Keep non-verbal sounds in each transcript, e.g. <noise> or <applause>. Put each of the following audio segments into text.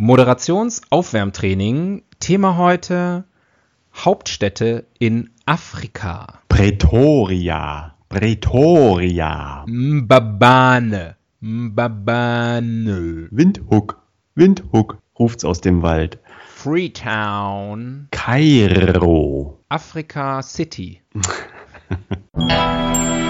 Moderationsaufwärmtraining. Thema heute Hauptstädte in Afrika. Pretoria. Pretoria. Mbabane. Mbabane. Windhoek. Windhoek ruft's aus dem Wald. Freetown. Kairo. Afrika City. <laughs>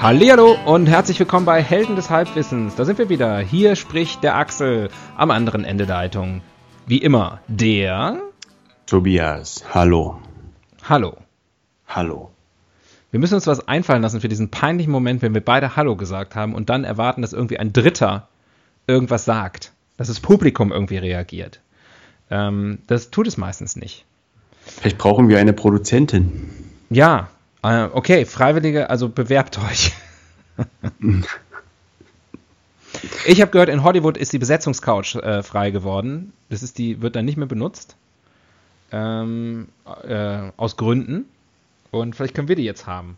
Hallihallo und herzlich willkommen bei Helden des Halbwissens. Da sind wir wieder. Hier spricht der Axel am anderen Ende der Leitung. Wie immer, der Tobias. Hallo. Hallo. Hallo. Wir müssen uns was einfallen lassen für diesen peinlichen Moment, wenn wir beide Hallo gesagt haben und dann erwarten, dass irgendwie ein Dritter irgendwas sagt. Dass das Publikum irgendwie reagiert. Ähm, das tut es meistens nicht. Vielleicht brauchen wir eine Produzentin. Ja, äh, okay, Freiwillige, also bewerbt euch. ich habe gehört, in Hollywood ist die Besetzungscouch äh, frei geworden. Das ist die, wird dann nicht mehr benutzt. Ähm, äh, aus Gründen. Und vielleicht können wir die jetzt haben.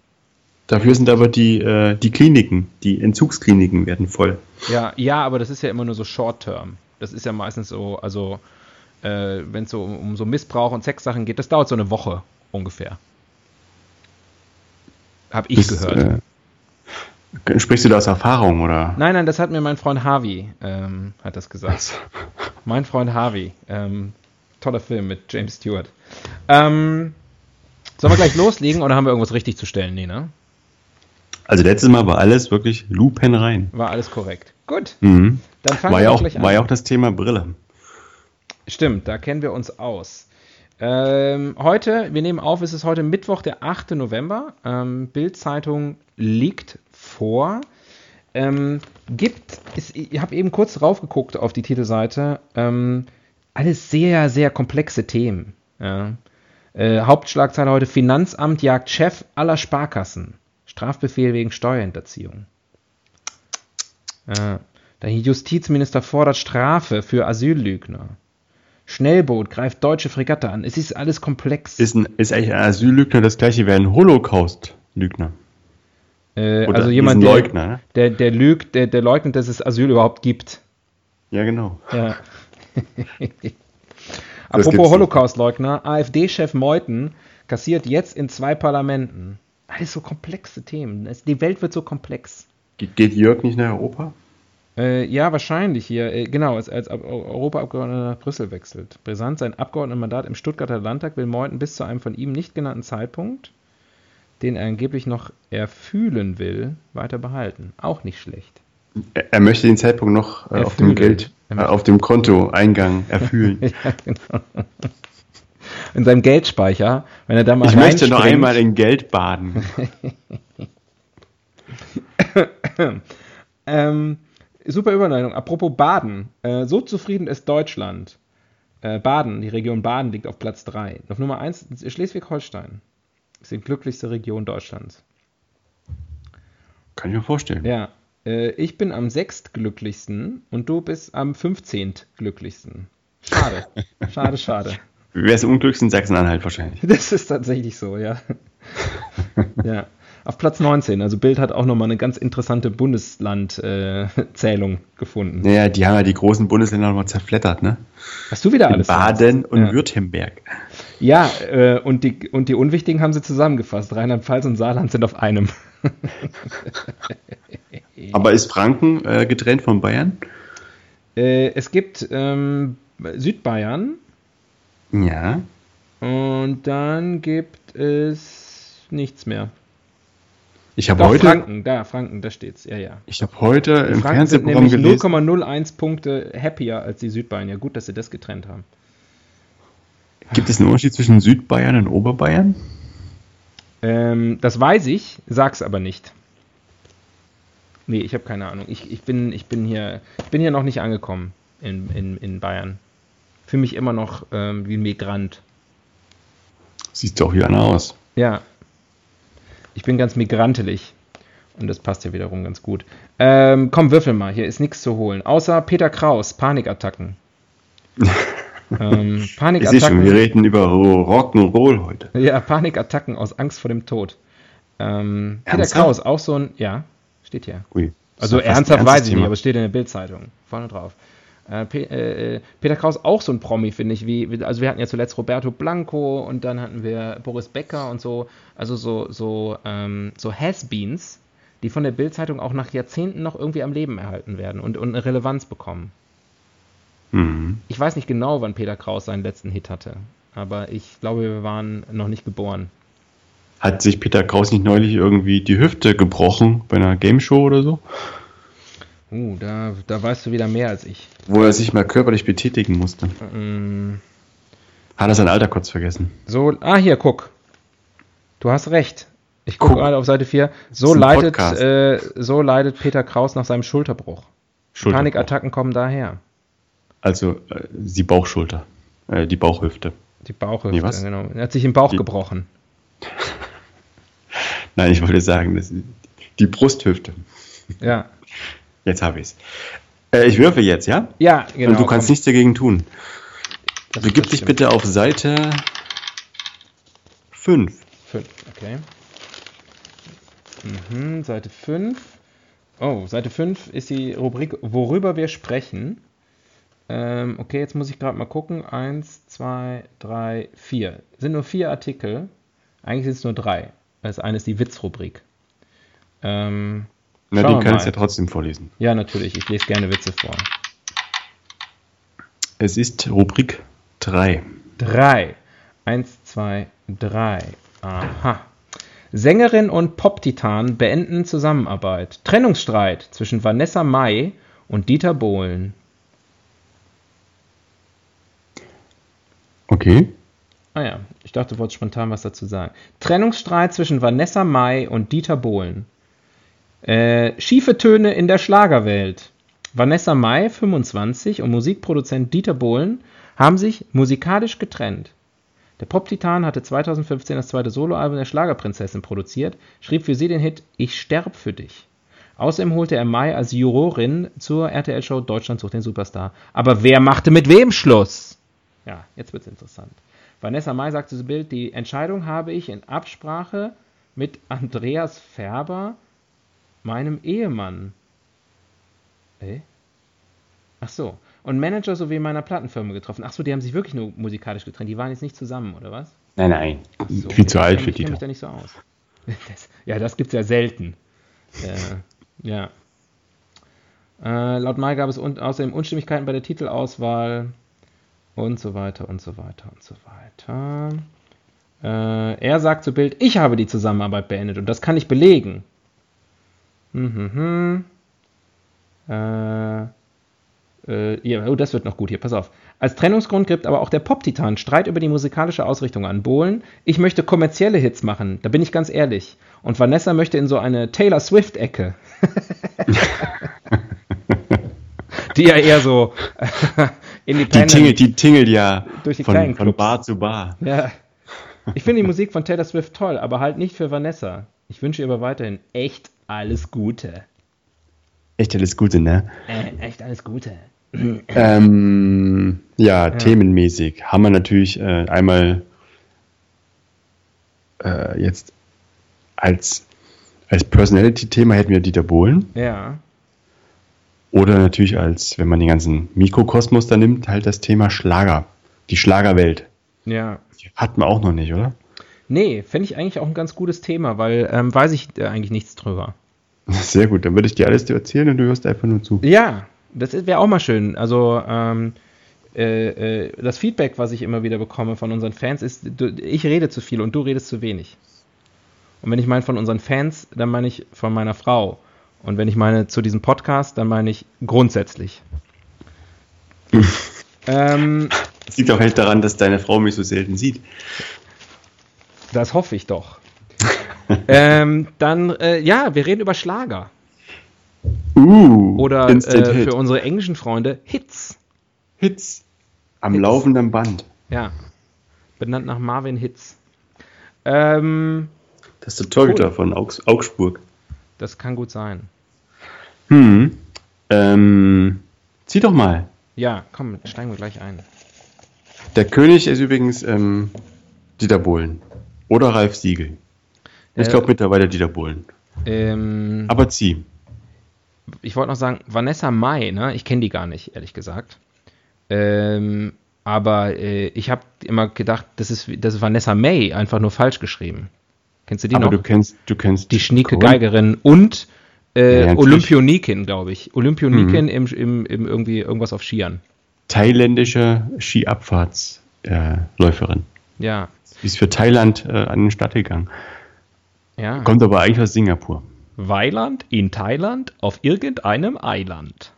Dafür sind aber die, äh, die Kliniken, die Entzugskliniken werden voll. Ja, ja, aber das ist ja immer nur so Short-Term. Das ist ja meistens so, also äh, wenn es so um, um so Missbrauch und Sexsachen geht, das dauert so eine Woche ungefähr. Hab ich Das, gehört. Äh, sprichst du da aus Erfahrung, oder? Nein, nein, das hat mir mein Freund Harvey, ähm, hat das gesagt. Mein Freund Harvey. Ähm, toller Film mit James Stewart. Ähm, sollen wir gleich loslegen oder haben wir irgendwas richtig zu stellen? Nee, ne? Also letztes Mal war alles wirklich Lupen rein. War alles korrekt. Gut, Mhm. dann fangen War, wir ja auch, gleich an. war ja auch das Thema Brille. Stimmt, da kennen wir uns aus. Ähm, heute, wir nehmen auf, es ist heute Mittwoch, der 8. November. Ähm, Bild-Zeitung liegt vor. Ähm, gibt, ist, ich habe eben kurz drauf geguckt auf die Titelseite. Ähm, alles sehr, sehr komplexe Themen. Ja. Äh, Hauptschlagzeile heute: Finanzamt jagt Chef aller Sparkassen. Strafbefehl wegen Steuerhinterziehung. Äh, der Justizminister fordert Strafe für Asyllügner. Schnellboot greift deutsche Fregatte an. Es ist alles komplex. Ist, ein, ist eigentlich ein Asyllügner das gleiche wie ein Holocaust-Lügner? äh, also jemand, der, Leugner, ne? der, der lügt, der, der leugnet, dass es Asyl überhaupt gibt. Ja, genau. Ja. <laughs> <laughs> Apropos. Holocaust-Leugner, AfD-Chef Meuthen kassiert jetzt in zwei Parlamenten. Alles so komplexe Themen. Die Welt wird so komplex. Ge geht Jörg nicht nach Europa? Äh, ja, wahrscheinlich hier. Äh, genau, als, als Ab- Europaabgeordneter nach Brüssel wechselt. Brisant, sein Abgeordnetenmandat im Stuttgarter Landtag will Meuthen bis zu einem von ihm nicht genannten Zeitpunkt, den er angeblich noch erfühlen will, weiter behalten. Auch nicht schlecht. Er, er möchte den Zeitpunkt noch äh, auf dem. Geld, äh, auf dem Kontoeingang erfüllen. <laughs> ja, genau. In seinem Geldspeicher, wenn er da mal Ich möchte noch einmal in Geld baden. <laughs> <laughs> Ähm, super Überleitung. Apropos Baden. Äh, so zufrieden ist Deutschland. Äh, Baden, die Region Baden liegt auf Platz 3. Auf Nummer 1 Schleswig-Holstein. Ist die glücklichste Region Deutschlands. Kann ich mir vorstellen. Ja. Äh, ich bin am sechstglücklichsten und du bist am 15. glücklichsten. <laughs> Schade. Schade, schade. Wer ist unglücklich in Sachsen-Anhalt wahrscheinlich? Das ist tatsächlich so, ja. <laughs> ja. Auf Platz 19. Also Bild hat auch nochmal eine ganz interessante Bundesland-Zählung <laughs> gefunden. Naja, die haben ja die großen Bundesländer nochmal zerflettert, ne? Hast du wieder In alles? Baden und Ja. Württemberg. Ja, äh, und, die, und die Unwichtigen haben sie zusammengefasst. Rheinland-Pfalz und Saarland sind auf einem. <laughs> Aber ist Franken äh, getrennt von Bayern? Äh, es gibt ähm, Südbayern Ja. und dann gibt es nichts mehr. Ich habe Doch, heute, Franken, da, Franken, da steht's. Ja, ja. ich habe heute im Franken sind Fernsehprogramm nämlich gelesen. 0,01 Punkte happier als die Südbayern. Ja, gut, dass sie das getrennt haben. Gibt es einen Unterschied zwischen Südbayern und Oberbayern? Ähm, das weiß ich, sag's aber nicht. Nee, ich habe keine Ahnung. Ich, ich, bin, ich, bin hier, ich bin hier noch nicht angekommen in, in, in Bayern. Fühle mich immer noch ähm, wie ein Migrant. Siehst du auch wie einer aus. Ja. Ich bin ganz migrantelig. Und das passt ja wiederum ganz gut. Ähm, komm, würfel mal. Hier ist nichts zu holen. Außer Peter Kraus, Panikattacken. <laughs> ähm, Ich sehe schon, wir Panikattacken. reden über Rock'n'Roll heute. Ja, Panikattacken aus Angst vor dem Tod. Ähm, Peter? Kraus, auch so ein. Ja, steht hier. Ui. Also ernsthaft weiß ich nicht, aber es steht in der Bildzeitung. Vorne drauf. Äh, äh, äh, Peter Kraus auch so ein Promi, finde ich. Wie, wie- also wir hatten ja zuletzt Roberto Blanco und dann hatten wir Boris Becker und so. Also so, so, ähm, so Has-Beens, die von der Bildzeitung auch nach Jahrzehnten noch irgendwie am Leben erhalten werden und, und eine Relevanz bekommen. Mhm. Ich weiß nicht genau, wann Peter Kraus seinen letzten Hit hatte. Aber ich glaube, wir waren noch nicht geboren. Hat sich Peter Kraus nicht neulich irgendwie die Hüfte gebrochen bei einer Gameshow oder so? Uh, da, da weißt du wieder mehr als ich. Wo er sich mal körperlich betätigen musste. Mm, Hat er sein Alter kurz vergessen. So, ah, hier, guck. Du hast recht. Ich gucke Guck. gerade auf Seite 4. ist So leidet, äh, so leidet Peter Kraus nach seinem Schulterbruch. Schulterbruch. Panikattacken kommen daher. Also äh, die Bauchschulter. Äh, die Bauchhüfte. Die Bauchhüfte, Nee, was? genau. Er hat sich im Bauch Die- gebrochen. <laughs> Nein, ich wollte sagen, das die Brusthüfte. Ja. Jetzt habe ich es. Äh, ich würfe jetzt, ja? Ja, genau. Und du kannst komm. nichts dagegen tun. Das- Begib das dich bitte auf Seite 5. Fünf, okay. Mhm, Seite 5. Oh, Seite 5 ist die Rubrik, worüber wir sprechen. Ähm, okay, jetzt muss ich gerade mal gucken. Eins, zwei, drei, vier. Sind nur vier Artikel. Eigentlich sind es nur drei. Das eine ist die Witzrubrik. Ähm, Na, wir kannst du ja trotzdem vorlesen. ja, natürlich. Ich lese gerne Witze vor. Es ist Rubrik 3. Drei. Eins, zwei, drei. Aha. Sängerin und Pop-Titan beenden Zusammenarbeit. Trennungsstreit zwischen Vanessa Mai und Dieter Bohlen. Okay. Ah ja, ich dachte, du wolltest spontan was dazu sagen. Trennungsstreit zwischen Vanessa Mai und Dieter Bohlen. Äh, schiefe Töne in der Schlagerwelt. Vanessa Mai, 25, und Musikproduzent Dieter Bohlen haben sich musikalisch getrennt. Der Pop-Titan hatte 2015 das zweite Soloalbum der Schlagerprinzessin produziert, schrieb für sie den Hit Ich sterb für dich. Außerdem holte er Mai als Jurorin zur RTL-Show Deutschland sucht den Superstar. Aber wer machte mit wem Schluss? Ja, jetzt wird's interessant. Vanessa Mai sagte zu Bild, die Entscheidung habe ich in Absprache mit Andreas Färber, meinem Ehemann. Äh? Ach so. Und Manager sowie meiner Plattenfirma getroffen. Ach so, die haben sich wirklich nur musikalisch getrennt. Die waren jetzt nicht zusammen, oder was? Nein, nein. So, Viel zu alt für mich- Ich kenne mich da nicht so aus. <laughs> Das, ja, das gibt's ja selten. äh, ja. Äh, laut Mai gab es un außerdem Unstimmigkeiten bei der Titelauswahl und so weiter und so weiter und so weiter. Äh, er sagt zu Bild, ich habe die Zusammenarbeit beendet und das kann ich belegen. Mhm. Äh, äh, ja, oh, das wird noch gut hier, pass auf. Als Trennungsgrund gibt aber auch der Pop-Titan Streit über die musikalische Ausrichtung an. Bohlen, ich möchte kommerzielle Hits machen, da bin ich ganz ehrlich. Und Vanessa möchte in so eine Taylor Swift-Ecke. <laughs> die ja eher so <laughs> Die independent. tingelt, die tingelt ja Durch die von, kleinen von Clubs. Bar zu Bar. Ja. Ich finde die Musik von Taylor Swift toll, aber halt nicht für Vanessa. Ich wünsche ihr aber weiterhin echt alles Gute. Echt alles Gute, ne? Äh, echt alles Gute. Ähm, <clears throat> ja, themenmäßig haben wir natürlich äh, einmal äh, jetzt als, als Personality-Thema hätten wir Dieter Bohlen. Ja. Oder natürlich als, wenn man den ganzen Mikrokosmos da nimmt, halt das Thema Schlager. Die Schlagerwelt. Ja. Hat man auch noch nicht, oder? Nee, fände ich eigentlich auch ein ganz gutes Thema, weil ähm, weiß ich äh, eigentlich nichts drüber. Sehr gut, dann würde ich dir alles erzählen und du hörst einfach nur zu. Ja, das wäre auch mal schön. Also ähm, äh, äh, das Feedback, was ich immer wieder bekomme von unseren Fans, ist, du, ich rede zu viel und du redest zu wenig. Und wenn ich meine von unseren Fans, dann meine ich von meiner Frau. Und wenn ich meine zu diesem Podcast, dann meine ich grundsätzlich. <laughs> ähm, das liegt auch echt daran, dass deine Frau mich so selten sieht. Das hoffe ich doch. <laughs> ähm, dann, äh, ja, wir reden über Schlager. Uh, Oder äh, für unsere englischen Freunde Hits. Hits. Am Hits. laufenden Band. Ja. Benannt nach Marvin Hits. Ähm, das ist der Torhüter cool. von Augs Augsburg. Das kann gut sein. Hm. Ähm, zieh doch mal. Ja, komm, steigen wir gleich ein. Der König ist übrigens ähm, Dieter Bohlen. Oder Ralf Siegel. Ich äh, glaube mittlerweile Dieter Bohlen. Ähm, Aber zieh. Ich wollte noch sagen, Vanessa Mai, ne? Ich kenne die gar nicht, ehrlich gesagt. Ähm, aber äh, ich habe immer gedacht, das ist, das ist Vanessa May, einfach nur falsch geschrieben. Kennst du die aber noch? du kennst, du kennst die schnieke Geigerin und äh, Olympionikin, glaube ich. Olympionikin mhm. im, im, im irgendwie irgendwas auf Skiern. Thailändische Skiabfahrtsläuferin. Äh, ja. Sie ist für Thailand äh, an den Start gegangen. Ja. Kommt aber eigentlich aus Singapur. Weiland in Thailand auf irgendeinem Eiland.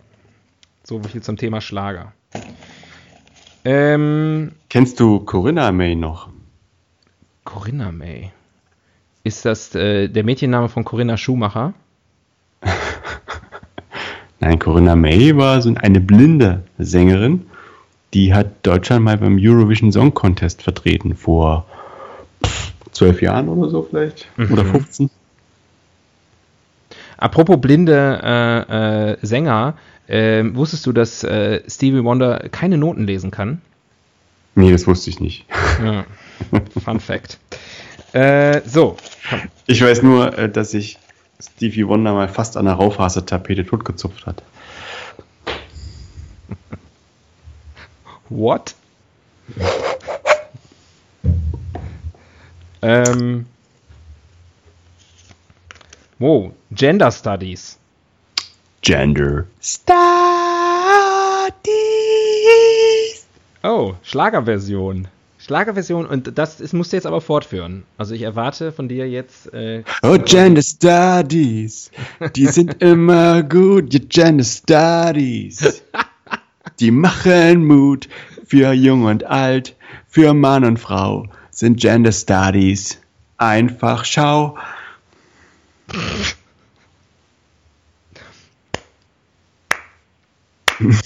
So viel zum Thema Schlager. Ähm, Kennst du Corinna May noch? Corinna May. Ist das äh, der Mädchenname von Corinna Schumacher? <laughs> Nein, Corinna May war so eine blinde Sängerin. Die hat Deutschland mal beim Eurovision Song Contest vertreten vor zwölf Jahren oder so vielleicht. Mhm. Oder 15. Apropos blinde äh, äh, Sänger, äh, wusstest du, dass äh, Stevie Wonder keine Noten lesen kann? Nee, das wusste ich nicht. Ja. <laughs> Fun Fact. Äh, so. Ich weiß nur, äh, dass sich Stevie Wonder mal fast an der Raufasertapete totgezupft hat. What? ähm. Wow, Gender Studies. Gender Studies. Oh, Schlagerversion. Schlagerversion und das, das musst du jetzt aber fortführen. Also ich erwarte von dir jetzt. Äh, oh, Gender Studies. Die sind <laughs> immer gut, die Gender Studies. Die machen Mut für Jung und Alt, für Mann und Frau sind Gender Studies. Einfach schau. <laughs>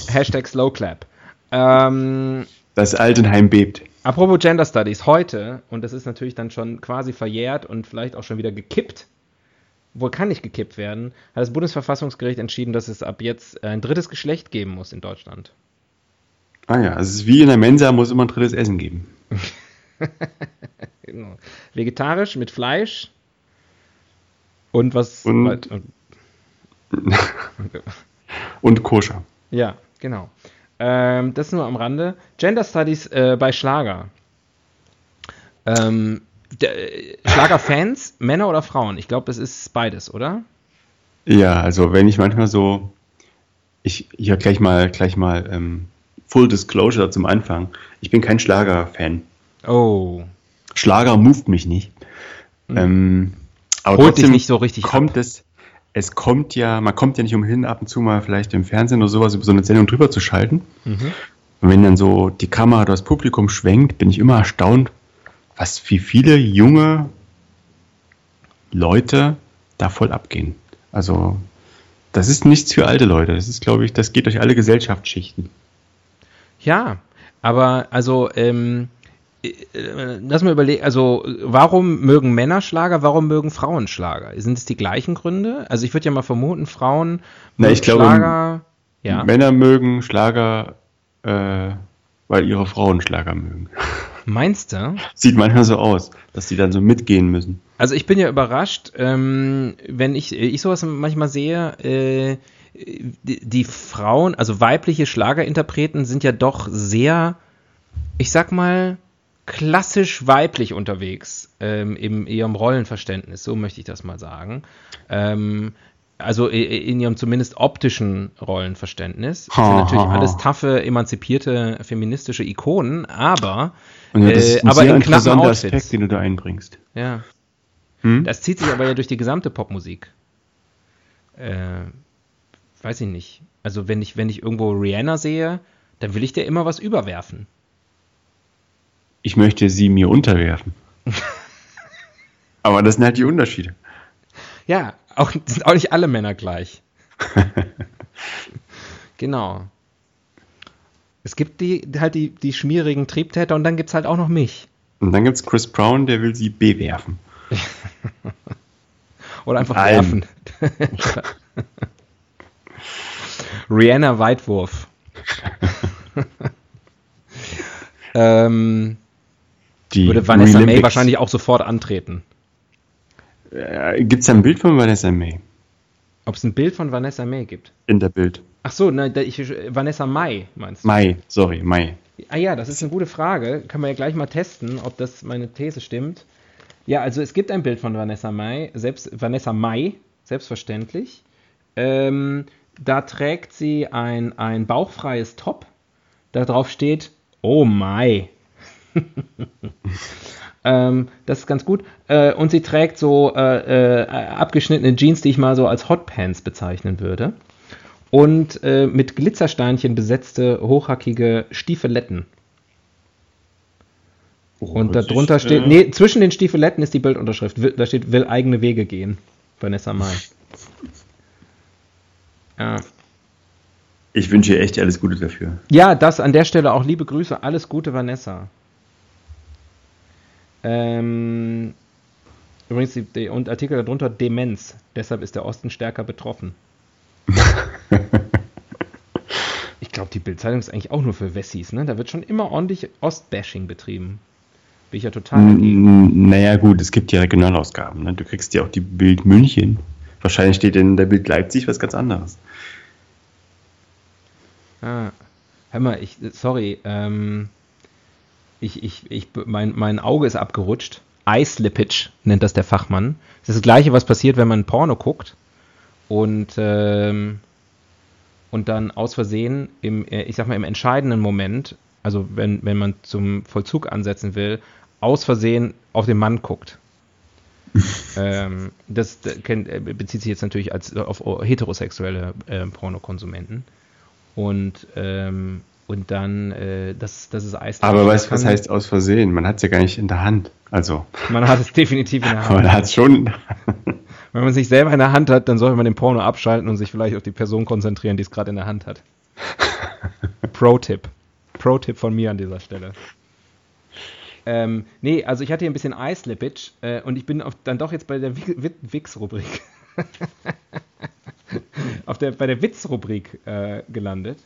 Hashtag Slowclap. Ähm, das Altenheim bebt. Apropos Gender Studies, heute, und das ist natürlich dann schon quasi verjährt und vielleicht auch schon wieder gekippt, wohl kann nicht gekippt werden, hat das Bundesverfassungsgericht entschieden, dass es ab jetzt ein drittes Geschlecht geben muss in Deutschland. Ah ja, also es ist wie in der Mensa, muss immer ein drittes Essen geben. <laughs> genau. Vegetarisch mit Fleisch und was. Und, und, <laughs> und koscher. Ja, genau. Ähm, das nur am Rande. Gender Studies äh, bei Schlager. Ähm, Schlagerfans, <laughs> Männer oder Frauen? Ich glaube, das ist beides, oder? Ja, also wenn ich manchmal so, ich ja gleich mal, gleich mal ähm, Full Disclosure zum Anfang. Ich bin kein Schlager-Fan. Oh. Schlager moved mich nicht. Mhm. Ähm, aber Holt dich nicht so richtig kommt ab. es es kommt ja, man kommt ja nicht umhin, ab und zu mal vielleicht im Fernsehen oder sowas über so eine Sendung drüber zu schalten. Mhm. Und wenn dann so die Kamera das Publikum schwenkt, bin ich immer erstaunt, was wie viele junge Leute da voll abgehen. Also, das ist nichts für alte Leute. Das ist, glaube ich, das geht durch alle Gesellschaftsschichten. Ja, aber also, ähm, äh, lass mal überlegen, also warum mögen Männer Schlager, warum mögen Frauen Schlager? Sind es die gleichen Gründe? Also ich würde ja mal vermuten, Frauen mögen ich glaube, Schlager. Ja. Männer mögen Schlager, äh, weil ihre Frauen Schlager mögen. <laughs> Meinst du? Sieht manchmal so aus, dass die dann so mitgehen müssen. Also ich bin ja überrascht, ähm, wenn ich, ich sowas manchmal sehe, äh, die, die Frauen, also weibliche Schlagerinterpreten sind ja doch sehr, ich sag mal, klassisch weiblich unterwegs ähm, in ihrem Rollenverständnis, so möchte ich das mal sagen. Ähm, also in ihrem zumindest optischen Rollenverständnis. Das sind natürlich alles taffe, emanzipierte, feministische Ikonen, aber, ja, das ist äh, ein aber sehr in interessanter Aspekt, den du da einbringst. Ja. Hm? Das zieht sich aber ja durch die gesamte Popmusik. Äh, weiß ich nicht. Also wenn ich, wenn ich irgendwo Rihanna sehe, dann will ich dir immer was überwerfen. Ich möchte sie mir unterwerfen. <laughs> Aber das sind halt die Unterschiede. Ja, auch, sind auch nicht alle Männer gleich. <laughs> genau. Es gibt die, halt die, die schmierigen Triebtäter und dann gibt es halt auch noch mich. Und dann gibt es Chris Brown, der will sie bewerfen. <laughs> Oder einfach werfen. <laughs> Rihanna Weitwurf. ähm, Die würde Vanessa May wahrscheinlich auch sofort antreten. Äh, Gibt es ein Bild von Vanessa May Ob es ein Bild von Vanessa May gibt? in der Bild? Ach so, ne, da- ich, Vanessa Mai meinst du? Mai, sorry, Mai. Ah ja, das ist eine gute Frage. Können wir ja gleich mal testen, ob das meine These stimmt. Ja, also es gibt ein Bild von Vanessa Mai, selbst Vanessa Mai, selbstverständlich. Ähm, da trägt sie ein, ein bauchfreies Top. Da drauf steht, oh Mai. <laughs> ähm, das ist ganz gut. Äh, und sie trägt so äh, äh, abgeschnittene Jeans, die ich mal so als Hotpants bezeichnen würde. Und äh, mit Glitzersteinchen besetzte, hochhackige Stiefeletten. Und hört sich, darunter steht, äh, nee, zwischen den Stiefeletten ist die Bildunterschrift. Will- Da steht, will eigene Wege gehen. Vanessa Mai. Ja. Ich wünsche ihr echt alles Gute dafür. Ja, das an der Stelle auch liebe Grüße. Alles Gute, Vanessa. Ähm, übrigens, die, die, und Artikel darunter Demenz. Deshalb ist der Osten stärker betroffen. <laughs> ich glaube, die Bildzeitung ist eigentlich auch nur für Wessis. Ne? Da wird schon immer ordentlich Ostbashing betrieben. Bin ich ja total dagegen. Naja, gut, es gibt ja Regionalausgaben. Ne? Du kriegst ja auch die Bild München. Wahrscheinlich steht in der Bild Leipzig was ganz anderes. Ah, hör mal, ich, sorry, ähm, ich, ich, ich, mein, mein Auge ist abgerutscht. Eye Slippage nennt das der Fachmann. Das ist das Gleiche, was passiert, wenn man Porno guckt und, ähm, und dann aus Versehen im, äh, ich sag mal, im entscheidenden Moment, also wenn, wenn man zum Vollzug ansetzen will, aus Versehen auf den Mann guckt. <laughs> ähm, das äh, äh, bezieht sich jetzt natürlich als, auf heterosexuelle äh, Pornokonsumenten. Und, ähm, und dann, äh, das, das ist Eis. Aber weißt du, was heißt aus Versehen? Man hat es ja gar nicht in der Hand. Also, Man hat es definitiv in der <laughs> Hand. man hat es schon. <laughs> Wenn man sich selber in der Hand hat, dann sollte man den Porno abschalten und sich vielleicht auf die Person konzentrieren, die es gerade in der Hand hat. <laughs> Pro-Tipp. Pro-Tipp von mir an dieser Stelle. Ähm, nee, also ich hatte hier ein bisschen Eye-Slippage äh, und ich bin auf, dann doch jetzt bei der Wi- Wi- Wix-Rubrik. auf der, bei der Witz-Rubrik äh, gelandet.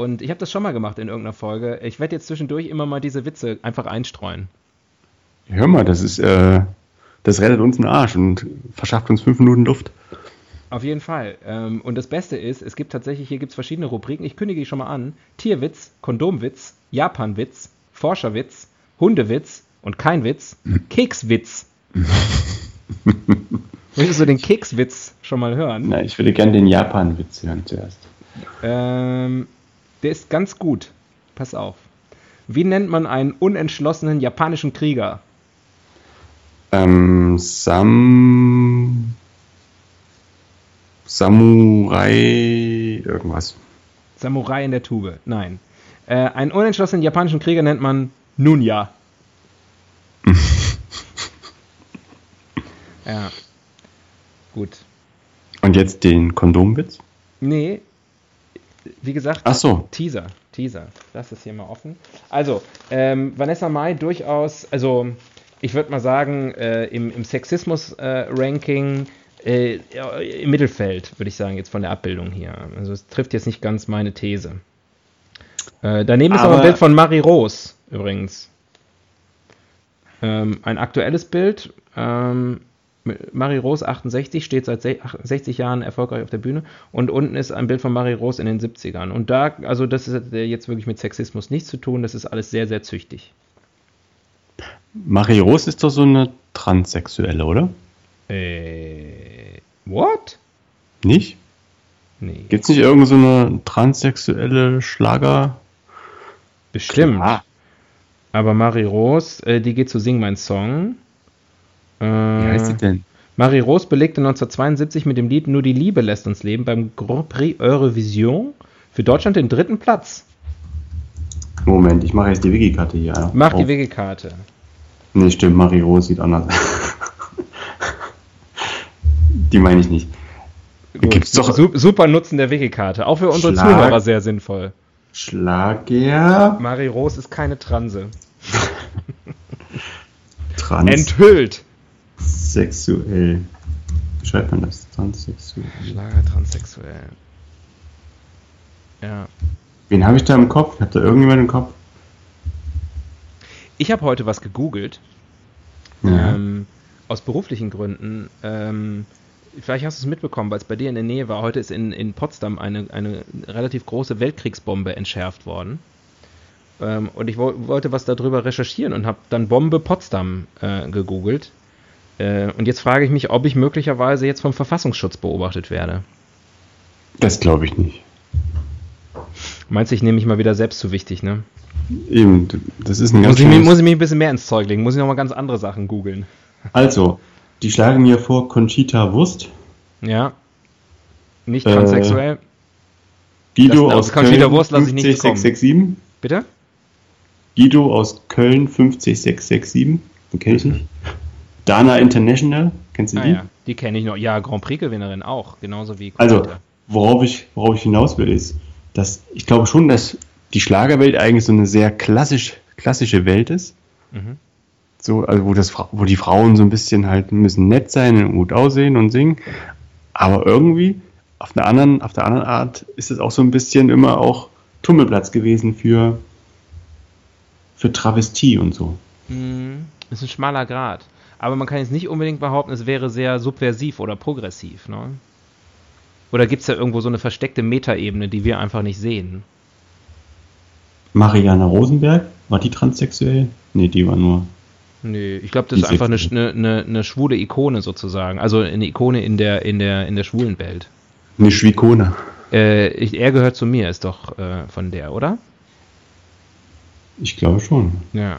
Und ich habe das schon mal gemacht in irgendeiner Folge. Ich werde jetzt zwischendurch immer mal diese Witze einfach einstreuen. Hör mal, das ist, äh, das rettet uns den Arsch und verschafft uns fünf Minuten Luft. Auf jeden Fall. Ähm, und das Beste ist, es gibt tatsächlich, hier gibt es verschiedene Rubriken. Ich kündige die schon mal an. Tierwitz, Kondomwitz, Japanwitz, Forscherwitz, Hundewitz und kein Witz, Kekswitz. <laughs> Möchtest du den Kekswitz schon mal hören? Na, ich würde gerne den Japan-Witz hören zuerst. Ähm, der ist ganz gut. Pass auf. Wie nennt man einen unentschlossenen japanischen Krieger? Ähm, Sam. Samurai. Irgendwas. Samurai in der Tube. Nein. Äh, einen unentschlossenen japanischen Krieger nennt man Nunja. <laughs> ja. Gut. Und jetzt den Kondomwitz? Nee, wie gesagt, Ach so. Teaser, Teaser. Lass es hier mal offen. Also, ähm, Vanessa Mai durchaus, also ich würde mal sagen, äh, im, im Sexismus-Ranking äh, ja, im Mittelfeld, würde ich sagen, jetzt von der Abbildung hier. Also es trifft jetzt nicht ganz meine These. Äh, daneben ist aber ein Aber- Bild von Marie Rose übrigens. Ähm, ein aktuelles Bild. Ähm, Marie Rose 68 steht seit se- 60 Jahren erfolgreich auf der Bühne und unten ist ein Bild von Marie Rose in den 70ern. Und da, also das hat jetzt wirklich mit Sexismus nichts zu tun, das ist alles sehr, sehr züchtig. Marie Rose ist doch so eine Transsexuelle, oder? Äh, what? Nicht? Nee, Gibt es nicht irgend so eine transsexuelle Schlager? bestimmt. Klar. Aber Marie Rose, äh, die geht zu Sing Mein Song. Äh, Wie heißt sie denn? Marie Rose belegte 1972 mit dem Lied Nur die Liebe lässt uns leben beim Grand Prix Eurovision für Deutschland den dritten Platz. Moment, ich mache jetzt die Wiki-Karte hier. auf. Mach die Wegekarte. Nee, stimmt, Marie Rose sieht anders. <laughs> die meine ich nicht. Gibt's doch Su- super Nutzen der Wegekarte. Auch für unsere Schlag- Zuhörer sehr sinnvoll. Schlager Marie Rose ist keine Transe. <laughs> transsexuell. Enthüllt. Wie schreibt man das? Transsexuell. Schlager transsexuell. Ja. Wen habe ich da im Kopf? Hat da irgendjemand im Kopf? Ich habe heute was gegoogelt. Ja. Ähm, aus beruflichen Gründen. Ähm, vielleicht hast du es mitbekommen, weil es bei dir in der Nähe war. Heute ist in, in Potsdam eine, eine relativ große Weltkriegsbombe entschärft worden. Ähm, und ich wo wollte was darüber recherchieren und habe dann Bombe Potsdam äh, gegoogelt. Äh, und jetzt frage ich mich, ob ich möglicherweise jetzt vom Verfassungsschutz beobachtet werde. Das glaube ich nicht. Meinst du, ich nehme mich mal wieder selbst zu wichtig, ne? Eben, das ist ein ganz Muss ich, schönes- muss ich mich ein bisschen mehr ins Zeug legen? Muss ich nochmal ganz andere Sachen googeln? Also, die schlagen mir vor Conchita Wurst, Ja. Nicht Äh, transsexuell. Guido Das- aus Conchita Köln Wurst lasse ich nicht kommen. 50667, Bitte? Guido aus Köln 50667, den kenne ich nicht. Dana International, kennst du Ah die? ja, die kenne ich noch. Ja, Grand Prix-Gewinnerin auch, genauso wie Also, Conchita. worauf ich, worauf ich hinaus will, ist, dass ich glaube schon, dass die Schlagerwelt eigentlich so eine sehr klassisch, klassische Welt ist. Mhm. So, also wo, das, wo die Frauen so ein bisschen halt müssen nett sein und gut aussehen und singen. Aber irgendwie, auf einer anderen, auf der anderen Art, ist es auch so ein bisschen immer auch Tummelplatz gewesen für, für Travestie und so. Mhm. Ist ein schmaler Grad. Aber man kann jetzt nicht unbedingt behaupten, es wäre sehr subversiv oder progressiv, ne? Oder gibt es da irgendwo so eine versteckte Metaebene, die wir einfach nicht sehen? Mariana Rosenberg, war die transsexuell? Nee, die war nur. Nee, ich glaube, das ist einfach eine, eine, eine, eine schwule Ikone sozusagen. Also eine Ikone in der, in der, in der schwulen Welt. Eine Schwikone. Äh, ich, er gehört zu mir, ist doch äh, von der, oder? Ich glaube schon. Ja.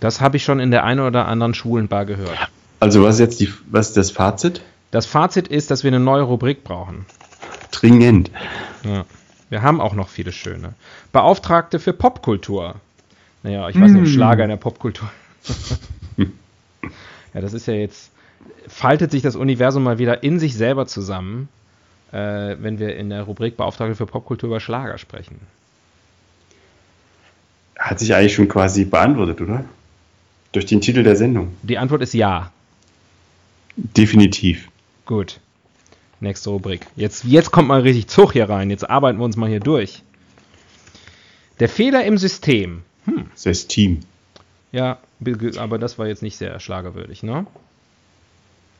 Das habe ich schon in der einen oder anderen schwulen Bar gehört. Also was ist jetzt die, was ist das Fazit? Das Fazit ist, dass wir eine neue Rubrik brauchen. Dringend. Ja. Wir haben auch noch viele schöne. Beauftragte für Popkultur. Naja, ich weiß nicht, Hm. Schlager in der Popkultur. <laughs> ja, das ist ja jetzt, faltet sich das Universum mal wieder in sich selber zusammen, äh, wenn wir in der Rubrik Beauftragte für Popkultur über Schlager sprechen. Hat sich eigentlich schon quasi beantwortet, oder? Durch den Titel der Sendung. Die Antwort ist ja. Definitiv. Gut. Nächste Rubrik. Jetzt, jetzt kommt mal richtig Zug hier rein. Jetzt arbeiten wir uns mal hier durch. Der Fehler im System. System. Ja, be- aber das war jetzt nicht sehr schlagerwürdig, ne?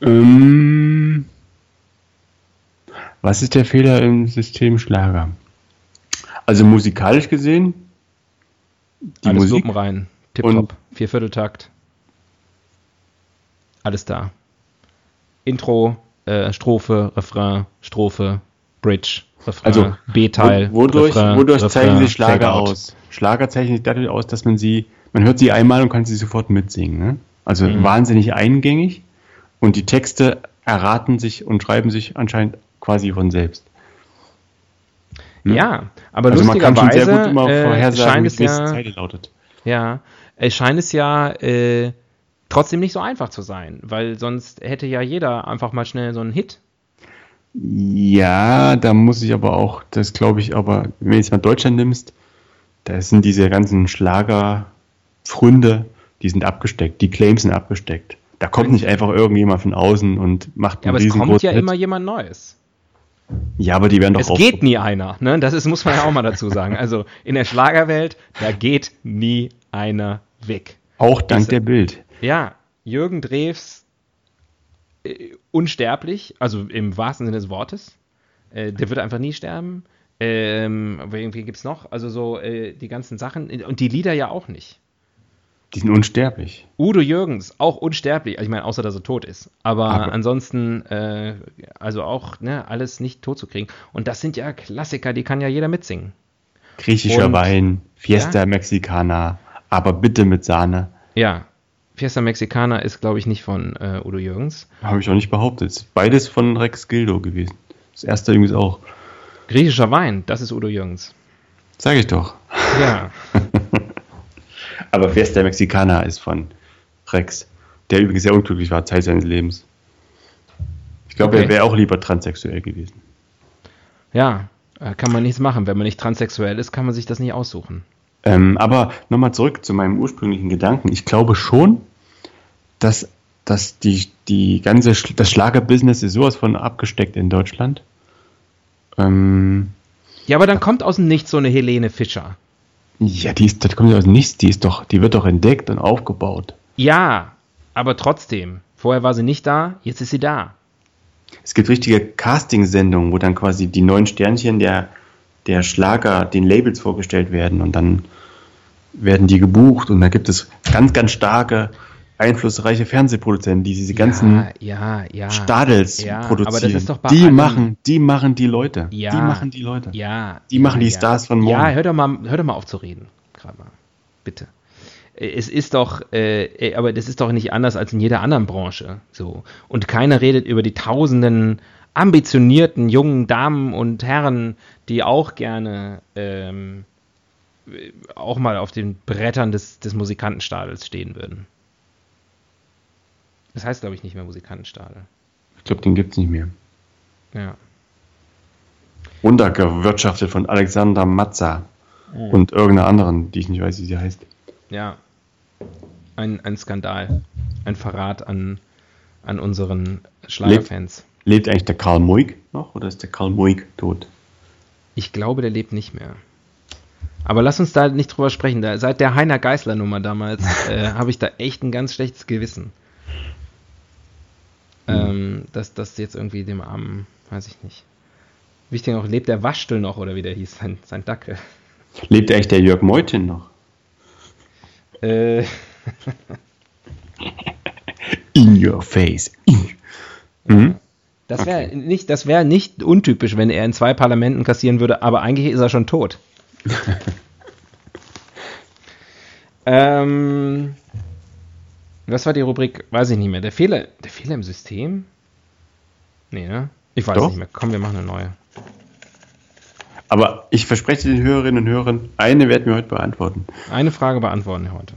Ähm, was ist der Fehler im System Schlager? Also musikalisch gesehen, die Alles Musik. Rein. Tipptopp. Viervierteltakt. Alles da. Intro, äh, Strophe, Refrain, Strophe, Bridge, Refrain, Also, B-Teil. Wo- Wodurch, Refrain, wodurch Refrain, zeichnen sich Schlager aus? Schlager zeichnen sich dadurch aus, dass man sie, man hört sie einmal und kann sie sofort mitsingen. Ne? Also Mhm. wahnsinnig eingängig und die Texte erraten sich und schreiben sich anscheinend quasi von selbst. Ne? Ja, aber also man kann schon lustigerweise sehr gut immer äh, vorhersagen, wie es die nächste ja, Zeile lautet. Ja, es scheint es ja äh, trotzdem nicht so einfach zu sein, weil sonst hätte ja jeder einfach mal schnell so einen Hit. Ja, da muss ich aber auch, das glaube ich, aber wenn du jetzt mal Deutschland nimmst, da sind diese ganzen Schlagerfründe, die sind abgesteckt, die Claims sind abgesteckt. Da kommt nicht einfach irgendjemand von außen und macht Ja, einen aber es kommt ja Hit. immer jemand Neues. Ja, aber die werden doch Es geht nie einer, ne? Das ist, muss man ja auch mal dazu sagen. Also in der Schlagerwelt, da geht nie einer weg. auch dank Ist- der Bild. Ja, Jürgen Drews äh, unsterblich, also im wahrsten Sinne des Wortes. Äh, der wird einfach nie sterben. Ähm, aber irgendwie gibt es noch, also so äh, die ganzen Sachen und die Lieder ja auch nicht. Die sind unsterblich. Udo Jürgens, auch unsterblich, also ich meine, außer dass er tot ist. Aber, Aber- ansonsten, äh, also auch, ne, alles nicht tot zu kriegen. Und das sind ja Klassiker, die kann ja jeder mitsingen. Griechischer Und- Wein, Fiesta Ja. Mexicana, aber bitte mit Sahne. Ja. Fiesta Mexicana ist, glaube ich, nicht von äh, Udo Jürgens. Habe ich auch nicht behauptet. Beides von Rex Gildo gewesen. Das erste übrigens auch. Griechischer Wein, das ist Udo Jürgens. Sag ich doch. Ja. <laughs> Aber Fiesta Mexicana ist von Rex, der übrigens sehr unglücklich war, Zeit seines Lebens. Ich glaube, Okay. er wäre auch lieber transsexuell gewesen. ja, äh, kann man nichts machen. Wenn man nicht transsexuell ist, kann man sich das nicht aussuchen. Ähm, aber nochmal zurück zu meinem ursprünglichen Gedanken. Ich glaube schon, dass, dass die, die ganze, das Schlagerbusiness ist sowas von abgesteckt in Deutschland. Ähm, Ja, aber dann kommt aus dem Nichts so eine Helene Fischer. Ja, die ist, das kommt ja aus nichts, die ist doch, die wird doch entdeckt und aufgebaut. Ja, aber trotzdem. Vorher war sie nicht da, jetzt ist sie da. Es gibt richtige Casting-Sendungen, wo dann quasi die neuen Sternchen der, der Schlager den Labels vorgestellt werden und dann werden die gebucht und da gibt es ganz, ganz starke, einflussreiche Fernsehproduzenten, die diese ganzen ja, ja, ja. Stadels produzieren. aber das ist doch bei die allem- machen, die machen die Leute. Die machen die Leute. Ja. Die machen die. Stars von morgen. Ja, hör doch mal, hör doch mal auf zu reden. Gerade mal. Bitte. Es ist doch, äh, äh, aber das ist doch nicht anders als in jeder anderen Branche. So. Und keiner redet über die tausenden ambitionierten jungen Damen und Herren, die auch gerne ähm, äh, auch mal auf den Brettern des, des Musikantenstadels stehen würden. Das heißt, glaube ich, nicht mehr Musikantenstadel. Ich glaube, den gibt es nicht mehr. Ja. Runtergewirtschaftet von Alexander Matza und irgendeiner anderen, die ich nicht weiß, wie sie heißt. Ja. Ein, ein Skandal. Ein Verrat an, an unseren Schlagerfans. Lebt eigentlich der Karl Moik noch oder ist der Karl Moik tot? Ich glaube, der lebt nicht mehr. Aber lass uns da nicht drüber sprechen. Da, seit der Heiner Geißler Nummer damals <laughs> äh, habe ich da echt ein ganz schlechtes Gewissen. Ähm, dass das jetzt irgendwie dem Armen, weiß ich nicht. Wichtig noch, lebt der Waschtel noch oder wie der hieß, sein, sein Dackel. Lebt eigentlich der Jörg Meutin noch? Äh, In your face. Mhm. das wäre nicht, das wäre nicht untypisch, wenn er in zwei Parlamenten kassieren würde, aber eigentlich ist er schon tot. <laughs> ähm, was war die Rubrik? Weiß ich nicht mehr. Der Fehler, der Fehler im System? Nee, ne? Ich weiß Doch. nicht mehr. Komm, wir machen eine neue. Aber ich verspreche den Hörerinnen und Hörern, eine werden wir heute beantworten. Eine Frage beantworten wir heute.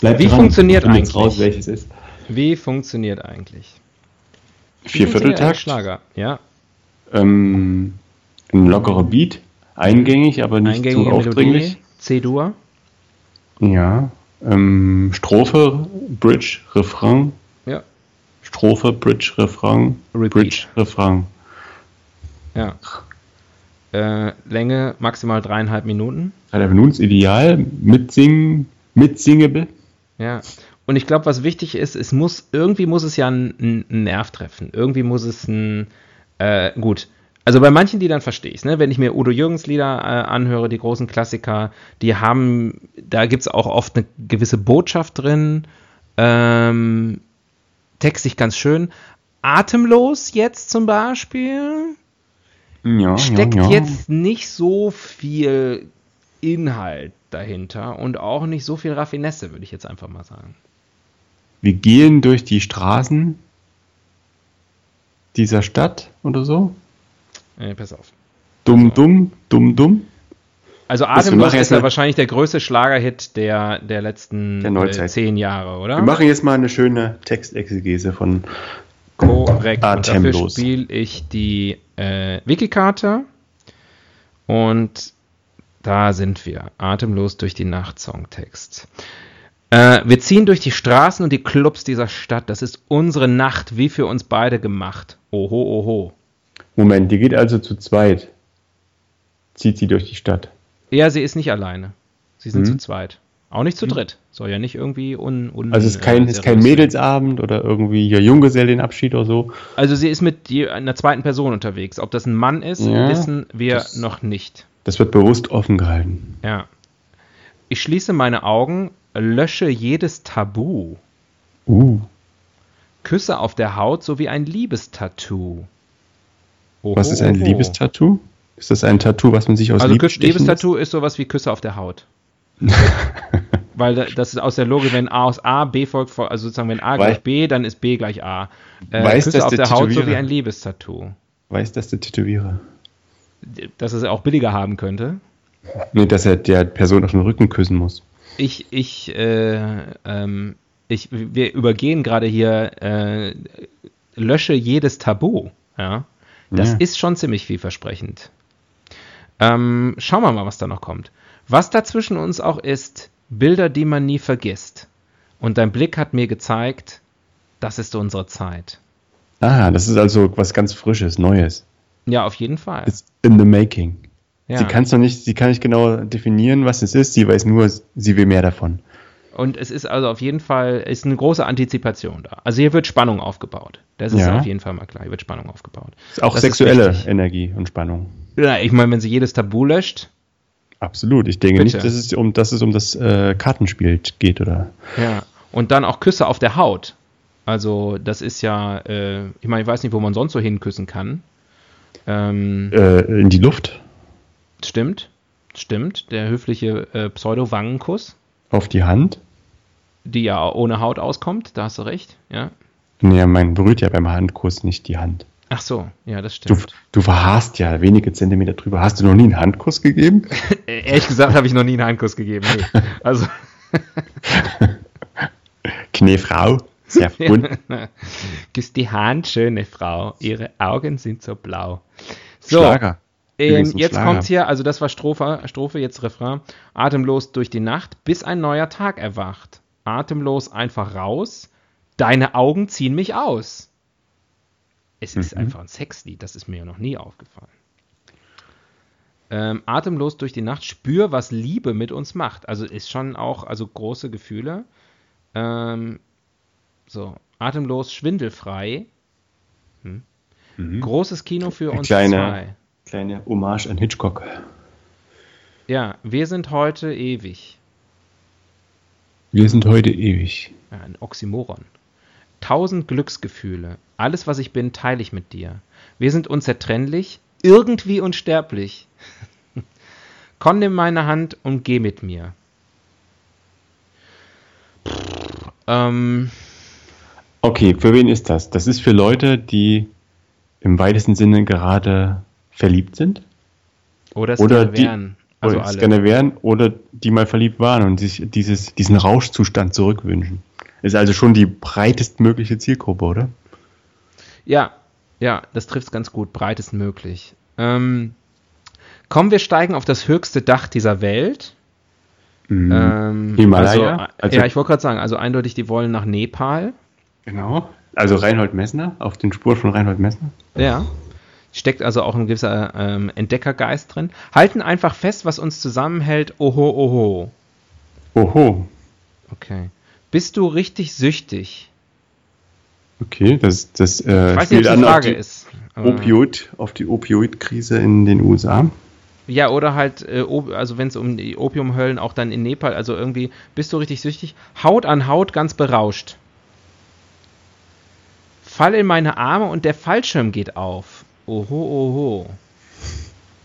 Bleibt Wie funktioniert finde jetzt eigentlich? raus, welches ist. Wie funktioniert eigentlich? Funktioniert Viervierteltakt, Schlager. Ja, ähm, ein lockerer Beat, eingängig, aber nicht zu aufdringlich. Melodie, C-Dur. Ja, ähm, Strophe, Bridge, Refrain, Ja, Strophe, Bridge, Refrain, Repeat. Bridge, Refrain. ja. Äh, Länge maximal dreieinhalb Minuten. Drei Minuten ist ideal, mitsingen, mitsingable. Ja. Und ich glaube, was wichtig ist, es muss, irgendwie muss es ja einen, einen Nerv treffen. Irgendwie muss es ein, äh, gut. Also bei manchen Liedern verstehe ich es, ne? Wenn ich mir Udo Jürgens Lieder äh, anhöre, die großen Klassiker, die haben, da gibt es auch oft eine gewisse Botschaft drin. Ähm, textig ganz schön. Atemlos jetzt zum Beispiel Ja, steckt ja, ja. jetzt nicht so viel Inhalt dahinter und auch nicht so viel Raffinesse, würde ich jetzt einfach mal sagen. Wir gehen durch die Straßen dieser Stadt oder so. Äh, pass auf. Dumm, dumm, dumm, dumm. Also Atemlos ist ja wahrscheinlich der größte Schlagerhit der, der letzten Der äh, zehn Jahre, oder? Wir machen jetzt mal eine schöne Textexegese von Korrekt. Und dafür Atemlos. spiele ich die äh, Wikikarte. Und da sind wir. Atemlos durch die Nacht Songtext. Äh, wir ziehen durch die Straßen und die Clubs dieser Stadt. Das ist unsere Nacht, wie für uns beide gemacht. Oho, oho. Moment, die geht also zu zweit. Zieht sie durch die Stadt. Ja, sie ist nicht alleine. Sie sind Mhm. zu zweit. Auch nicht zu dritt. Soll ja nicht irgendwie un, un Also es ist kein, äh, ist kein. Mädelsabend oder irgendwie hier Junggesellenabschied oder so. Also sie ist mit je- einer zweiten Person unterwegs. Ob das ein Mann ist, Ja, wissen wir das- noch nicht. Das wird bewusst offen gehalten. Ja. Ich schließe meine Augen, lösche jedes Tabu. Uh, Küsse auf der Haut sowie ein Liebestattoo. Oho, was ist ein. Liebestattoo? Ist das ein Tattoo, was man sich aus Also? Liebestattoo ist sowas wie Küsse auf der Haut. <laughs> Weil da- das ist aus der Logik, wenn A aus A, B folgt, vor- also sozusagen wenn A gleich B, dann ist B gleich A. Äh, Weiß Küsse das auf der der Haut so wie ein Liebestattoo. Weiß das der Tätowierer? Dass es auch billiger haben könnte. Nee, dass er der Person auf den Rücken küssen muss. Ich, ich, äh, ähm, ich, wir übergehen gerade hier, äh, lösche jedes Tabu. Ja, das Ja. ist schon ziemlich vielversprechend. Ähm, schauen wir mal, was da noch kommt. Was da zwischen uns auch ist, Bilder, die man nie vergisst. Und dein Blick hat mir gezeigt, das ist unsere Zeit. Ah, das ist also was ganz Frisches, Neues. Ja, auf jeden Fall. It's in the making. Ja. Sie kann es noch nicht, sie kann nicht genau definieren, was es ist. Sie weiß nur, sie will mehr davon. Und es ist also auf jeden Fall ist eine große Antizipation da. Also hier wird Spannung aufgebaut. Das ist Ja. auf jeden Fall mal klar. Hier wird Spannung aufgebaut. Ist auch Das sexuelle. Energie und Spannung. Ja, ich meine, wenn sie jedes Tabu löscht, Absolut. Ich denke Bitte. nicht, dass es um, dass es um das äh, Kartenspiel geht, oder? ja. Und dann auch Küsse auf der Haut. Also das ist ja, äh, ich meine, ich weiß nicht, wo man sonst so hinküssen kann. Ähm, Äh, in die Luft, Stimmt, stimmt. Der höfliche äh, Pseudo-Wangenkuss, auf die Hand. die ja ohne Haut auskommt, da hast du recht, ja. Nee, man berührt ja beim Handkuss nicht die Hand. Ach so, ja, das Du, stimmt. du verharrst ja wenige Zentimeter drüber. Hast du noch nie einen Handkuss gegeben? <laughs> Äh, Ehrlich gesagt habe ich noch nie einen Handkuss gegeben. Nee. <laughs> Also, <laughs> Knefrau, sehr bunt. küsst die Hand, schöne Frau. Ihre Augen sind so blau. So, Schlager. Ähm, jetzt Schlager. kommt hier, also das war Strophe, Strophe, jetzt Refrain. Atemlos durch die Nacht, bis ein neuer Tag erwacht. Atemlos einfach raus, deine Augen ziehen mich aus. Es ist Mhm. einfach ein Sexlied, das ist mir ja noch nie aufgefallen. Ähm, atemlos durch die Nacht, spür, was Liebe mit uns macht. Also ist schon auch, also große Gefühle. Ähm, so, atemlos, schwindelfrei. Hm. Großes Kino für uns kleine- zwei. Kleine Hommage an Hitchcock. Ja, wir sind heute ewig. Wir sind heute ewig. Ja, ein Oxymoron. Tausend Glücksgefühle. Alles, was ich bin, teile ich mit dir. Wir sind unzertrennlich, irgendwie unsterblich. <laughs> Komm, nimm meine Hand und geh mit mir. Pff, ähm, Okay, für wen ist das? Das ist für Leute, die im weitesten Sinne gerade verliebt sind. oder gerne die- wären. Also oder alle. gerne wären oder die mal verliebt waren und sich dieses, diesen Rauschzustand zurückwünschen. Ist also schon die breitestmögliche Zielgruppe, oder? Ja, ja, das trifft es ganz gut. Breitest möglich. Ähm, komm, wir steigen auf das höchste Dach dieser Welt. Mhm. Ähm, Himalaya? Also, Also- ja, ich wollte gerade sagen, also eindeutig, die wollen nach Nepal. Genau. Also Reinhold Messner, auf den Spuren von Reinhold Messner. Ja. Steckt also auch ein gewisser ähm, Entdeckergeist drin. Halten einfach fest, was uns zusammenhält. Oho, oho. Oho. Okay. Bist du richtig süchtig? Okay, das, das äh, Ich weiß nicht, ob spielt an auf Frage die ist. Opioid, auf die Opioid-Krise in den USA. Ja, oder halt, äh, also wenn es um die Opiumhöllen auch dann in Nepal, also irgendwie, bist du richtig süchtig? Haut an Haut ganz berauscht. Fall in meine Arme und der Fallschirm geht auf. Oho, oho.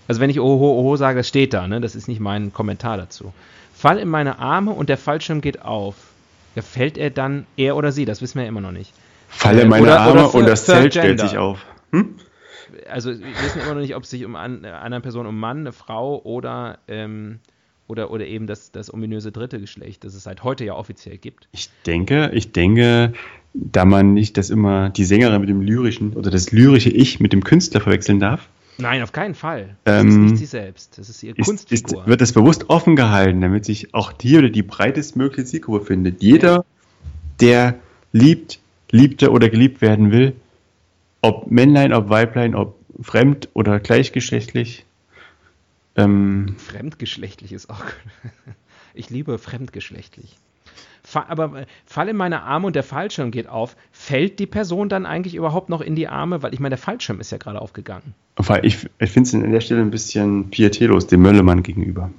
Also wenn ich oho, oho sage, das steht da, ne? Das ist nicht mein Kommentar dazu. Fall in meine Arme und der Fallschirm geht auf. Ja, fällt er dann, er oder sie, das wissen wir ja immer noch nicht. Falle Äh, meine oder- Arme oder für- und das Zelt stellt sich auf. Hm? also wir wissen immer noch nicht, ob es sich um äh, einer Person um Mann, eine Frau oder, ähm, oder, oder eben das, das ominöse dritte Geschlecht, das es seit heute ja offiziell gibt. Ich denke, ich denke, da man nicht das immer die Sängerin mit dem lyrischen oder das lyrische Ich mit dem Künstler verwechseln darf, Nein, auf keinen Fall. Das Ähm, ist nicht sie selbst. Das ist ihre ist, Kunstfigur. ist, wird das bewusst offen gehalten, damit sich auch hier wieder die breitestmögliche Zielgruppe findet. Jeder, der liebt, liebte oder geliebt werden will, ob Männlein, ob Weiblein, ob fremd oder gleichgeschlechtlich, ähm, Fremdgeschlechtlich ist auch. <laughs> ich liebe fremdgeschlechtlich. Fa aber äh, fall in meine Arme und der Fallschirm geht auf. Fällt die Person dann eigentlich überhaupt noch in die Arme? Weil ich meine, der Fallschirm ist ja gerade aufgegangen. weil ich, ich finde es an der Stelle ein bisschen pietätlos dem Möllemann gegenüber.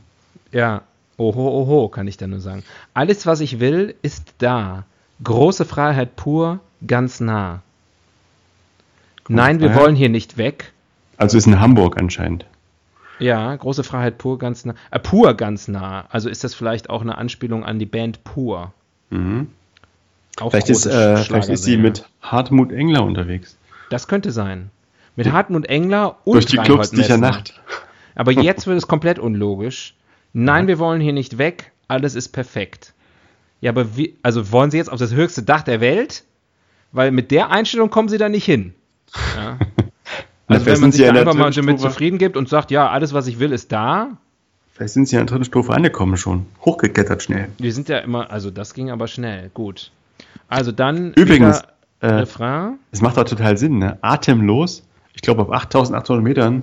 Ja, oho, oho, kann ich da nur sagen. Alles, was ich will, ist da. Große Freiheit pur, ganz nah. Nein, wir Freiheit. wollen hier nicht weg. Also ist in Hamburg anscheinend. Ja, große Freiheit pur ganz nah. Äh, pur ganz nah. Also ist das vielleicht auch eine Anspielung an die Band Pur. Mhm. Auch Vielleicht, ist, äh, vielleicht ist sie mit Hartmut Engler unterwegs. Das könnte sein. Mit Hartmut Engler und Durch die Reinhold Clubs dieser. Nacht. Aber <laughs> jetzt wird es komplett unlogisch. Nein, wir wollen hier nicht weg. Alles ist perfekt. Ja, aber wie, also wollen Sie jetzt auf das höchste Dach der Welt? Weil mit der Einstellung kommen Sie da nicht hin. Ja. <laughs> Also wenn man sich ja einfach mal damit zufrieden gibt und sagt, ja, alles, was ich will, ist da. Vielleicht sind sie in der dritten Strophe angekommen schon. Hochgeklettert schnell. Wir sind ja immer, also das ging aber schnell. Gut. Also dann Übrigens, äh, Refrain. es macht auch total Sinn, ne? Atemlos. Ich glaube, auf 8800 Metern,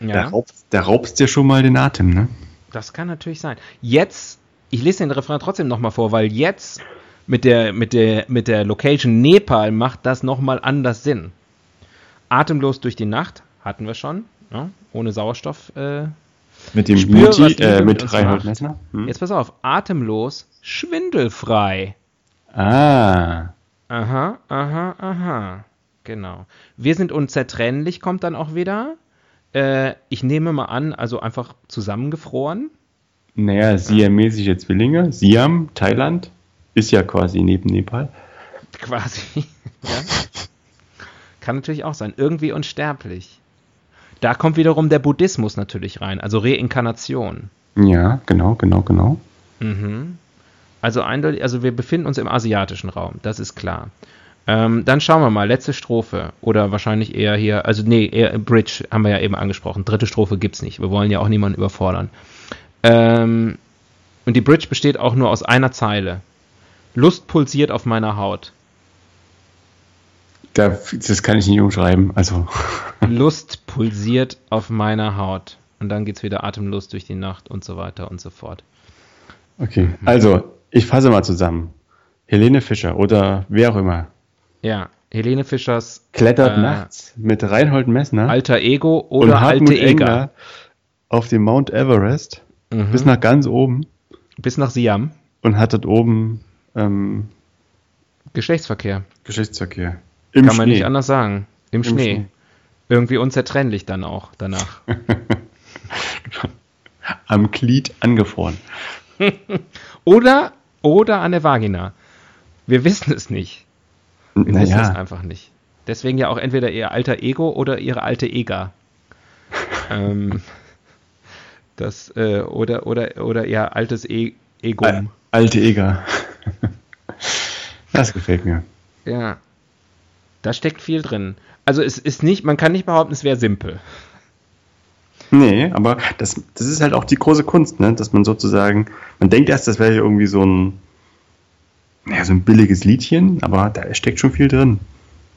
da, Ja, raubst, da raubst dir schon mal den Atem, ne? das kann natürlich sein. Jetzt, ich lese den Refrain trotzdem nochmal vor, weil jetzt mit der, mit der, mit der Location Nepal macht das nochmal anders Sinn. Atemlos durch die Nacht, hatten wir schon, ne? ohne Sauerstoff. Äh. Mit dem Spür, die äh, mit mit Reinhold. Messner. Hm? Jetzt pass auf, atemlos, schwindelfrei. Ah, Aha, aha, aha. Genau. Wir sind unzertrennlich, kommt dann auch wieder. Äh, ich nehme mal an, also einfach zusammengefroren. naja, siamesische Zwillinge. Siam, Thailand, ist ja quasi neben Nepal. Quasi. <laughs> ja. Kann natürlich auch sein. Irgendwie unsterblich. Da kommt wiederum der Buddhismus natürlich rein, also Reinkarnation. Ja, genau, genau, genau. Mhm. Also eindeutig, also wir befinden uns im asiatischen Raum, das ist klar. Ähm, dann schauen wir mal, letzte Strophe. Oder wahrscheinlich eher hier, also nee, eher Bridge haben wir ja eben angesprochen. Dritte Strophe gibt's nicht. Wir wollen ja auch niemanden überfordern. Ähm, und die Bridge besteht auch nur aus einer Zeile. Lust pulsiert auf meiner Haut. Da, das kann ich nicht umschreiben. Also, <laughs> Lust pulsiert auf meiner Haut. Und dann geht's wieder atemlos durch die Nacht und so weiter und so fort. okay. Also, ich fasse mal zusammen. Helene Fischer oder wer auch immer Ja, Helene Fischers klettert Äh, nachts mit Reinhold Messner alter Ego oder alte Eger. Auf dem Mount Everest Mhm. bis nach ganz oben Bis nach Siam. und hat dort oben ähm, Geschlechtsverkehr. Geschlechtsverkehr. Im Kann man Schnee. nicht anders sagen. Im, Schnee. Schnee. Irgendwie unzertrennlich dann auch danach. <laughs> Am Glied angefroren. <laughs> oder, oder an der Vagina. Wir wissen es nicht. Wir wissen es Naja, einfach nicht. Deswegen ja auch entweder ihr alter Ego oder ihre alte Ega. <laughs> ähm, das, äh, oder, oder, oder ihr altes e Ego. Al- alte Eger. Das gefällt mir. Ja. Da steckt viel drin. Also es ist nicht, man kann nicht behaupten, es wäre simpel. Nee, aber das, das ist halt auch die große Kunst, ne? dass man sozusagen, man denkt erst, das wäre irgendwie so ein, ja, so ein billiges Liedchen, aber da steckt schon viel drin.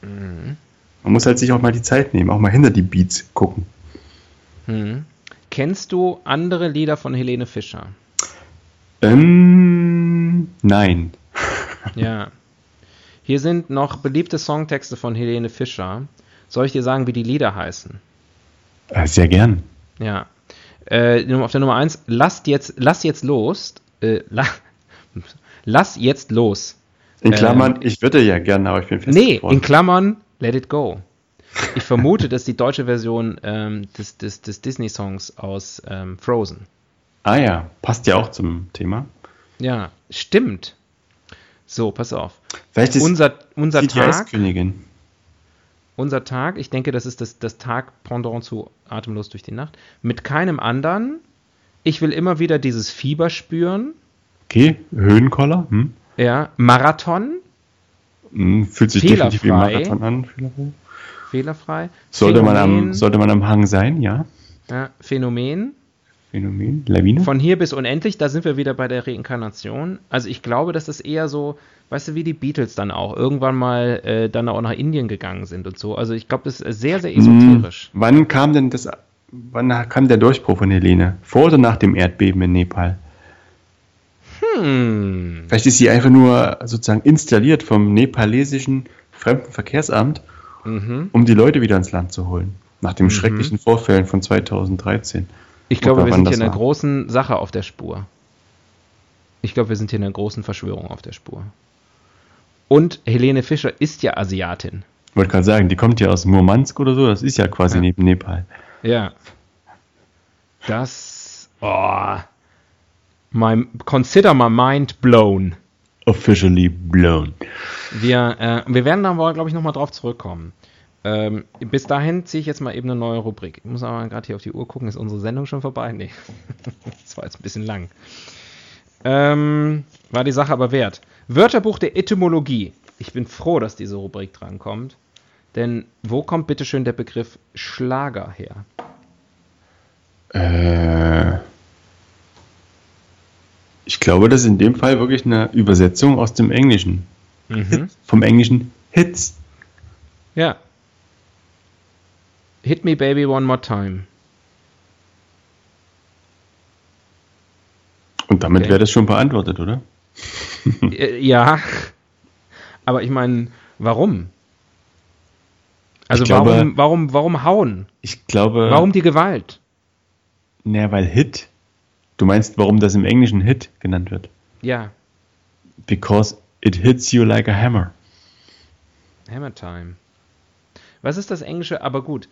Mhm. Man muss halt sich auch mal die Zeit nehmen, auch mal hinter die Beats gucken. Hm. Kennst du andere Lieder von Helene Fischer? Ähm, nein. Ja. <laughs> Hier sind noch beliebte Songtexte von Helene Fischer. Soll ich dir sagen, wie die Lieder heißen? Äh, sehr gern. Ja. Äh, auf der Nummer 1, lasst jetzt, lass jetzt los. Äh, la, <laughs> lass jetzt los. In Ähm, Klammern, ich würde ja gerne, aber ich bin fest Nee, in Klammern, let it go. Ich vermute, <laughs> dass die deutsche Version ähm, des, des, des Disney-Songs aus ähm, Frozen. Ah ja, passt ja auch zum Thema. Ja, stimmt. So, pass auf. Vielleicht ist Unser, unser die Tag, Eiskönigin. unser Tag, ich denke, das ist das, das Tag-Pendant zu Atemlos durch die Nacht. Mit keinem anderen. Ich will immer wieder dieses Fieber spüren. Okay, Höhenkoller. Hm? Ja, Marathon, Hm, fühlt sich definitiv wie ein Fehlerfrei. Marathon an. Fehlerfrei. fehlerfrei. Sollte man, am, sollte man am Hang sein, ja. ja, Phänomen. Phänomen, Lawine. Von hier bis unendlich, da sind wir wieder bei der Reinkarnation. Also ich glaube, dass das eher so, weißt du, wie die Beatles dann auch irgendwann mal äh, dann auch nach Indien gegangen sind und so. Also ich glaube, das ist sehr, sehr esoterisch. Hm, wann kam denn das, wann kam der Durchbruch von Helene? Vor oder nach dem Erdbeben in Nepal? Hm. Vielleicht ist sie einfach nur sozusagen installiert vom nepalesischen Fremdenverkehrsamt, Mhm. um die Leute wieder ins Land zu holen. Nach den schrecklichen Vorfällen von 2013. Ich glaube, wir sind hier in einer großen Sache auf der Spur. Ich glaube, wir sind hier in einer großen Verschwörung auf der Spur. Und Helene Fischer ist ja Asiatin. Ich wollte gerade sagen, die kommt ja aus Murmansk oder so, das ist ja quasi Ja. neben Nepal. Ja. Das. Oh. My, consider my mind blown. Officially blown. Wir, äh, wir werden da wohl, glaube ich, nochmal drauf zurückkommen. Ähm, bis dahin ziehe ich jetzt mal eben eine neue Rubrik. Ich muss aber gerade hier auf die Uhr gucken. Ist unsere Sendung schon vorbei? Nee. <laughs> das war jetzt ein bisschen lang. Ähm, war die Sache aber wert. Wörterbuch der Etymologie. Ich bin froh, dass diese Rubrik drankommt. Denn wo kommt bitte schön der Begriff Schlager her? Äh, ich glaube, das ist in dem Fall wirklich eine Übersetzung aus dem Englischen. Mhm. Vom Englischen Hits. Ja. Hit me baby one more time. Und damit Okay. wäre das schon beantwortet, oder? <laughs> Äh, ja. Aber ich meine, warum? Also glaube- warum, warum, warum hauen? Ich glaube. Warum die Gewalt? Naja, weil Hit. Du meinst, warum das im Englischen Hit genannt wird? Ja, Because it hits you like a hammer. Hammer Time. Was ist das Englische? Aber gut,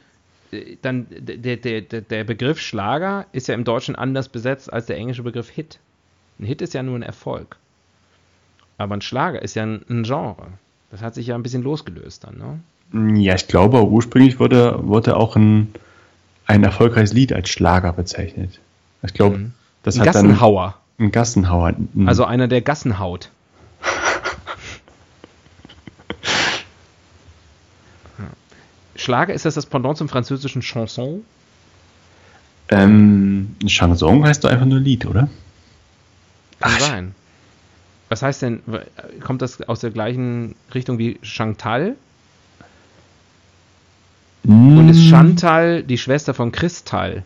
dann der, der, der, Begriff Schlager ist ja im Deutschen anders besetzt als der englische Begriff Hit. Ein Hit ist ja nur ein Erfolg. Aber ein Schlager ist ja ein, ein Genre. Das hat sich ja ein bisschen losgelöst dann, ne? Ja, ich glaube, ursprünglich wurde, wurde auch ein, ein erfolgreiches Lied als Schlager bezeichnet. Ich glaube, Mhm. das Ein hat dann Gassenhauer. ein Gassenhauer. ein- Also einer, der Gassen haut. Schlager, ist das das Pendant zum französischen Chanson? ähm, ein Chanson heißt doch einfach nur Lied, oder? Kann Ach. sein. Was heißt denn, kommt das aus der gleichen Richtung wie Chantal? Und ist Chantal die Schwester von Kristall?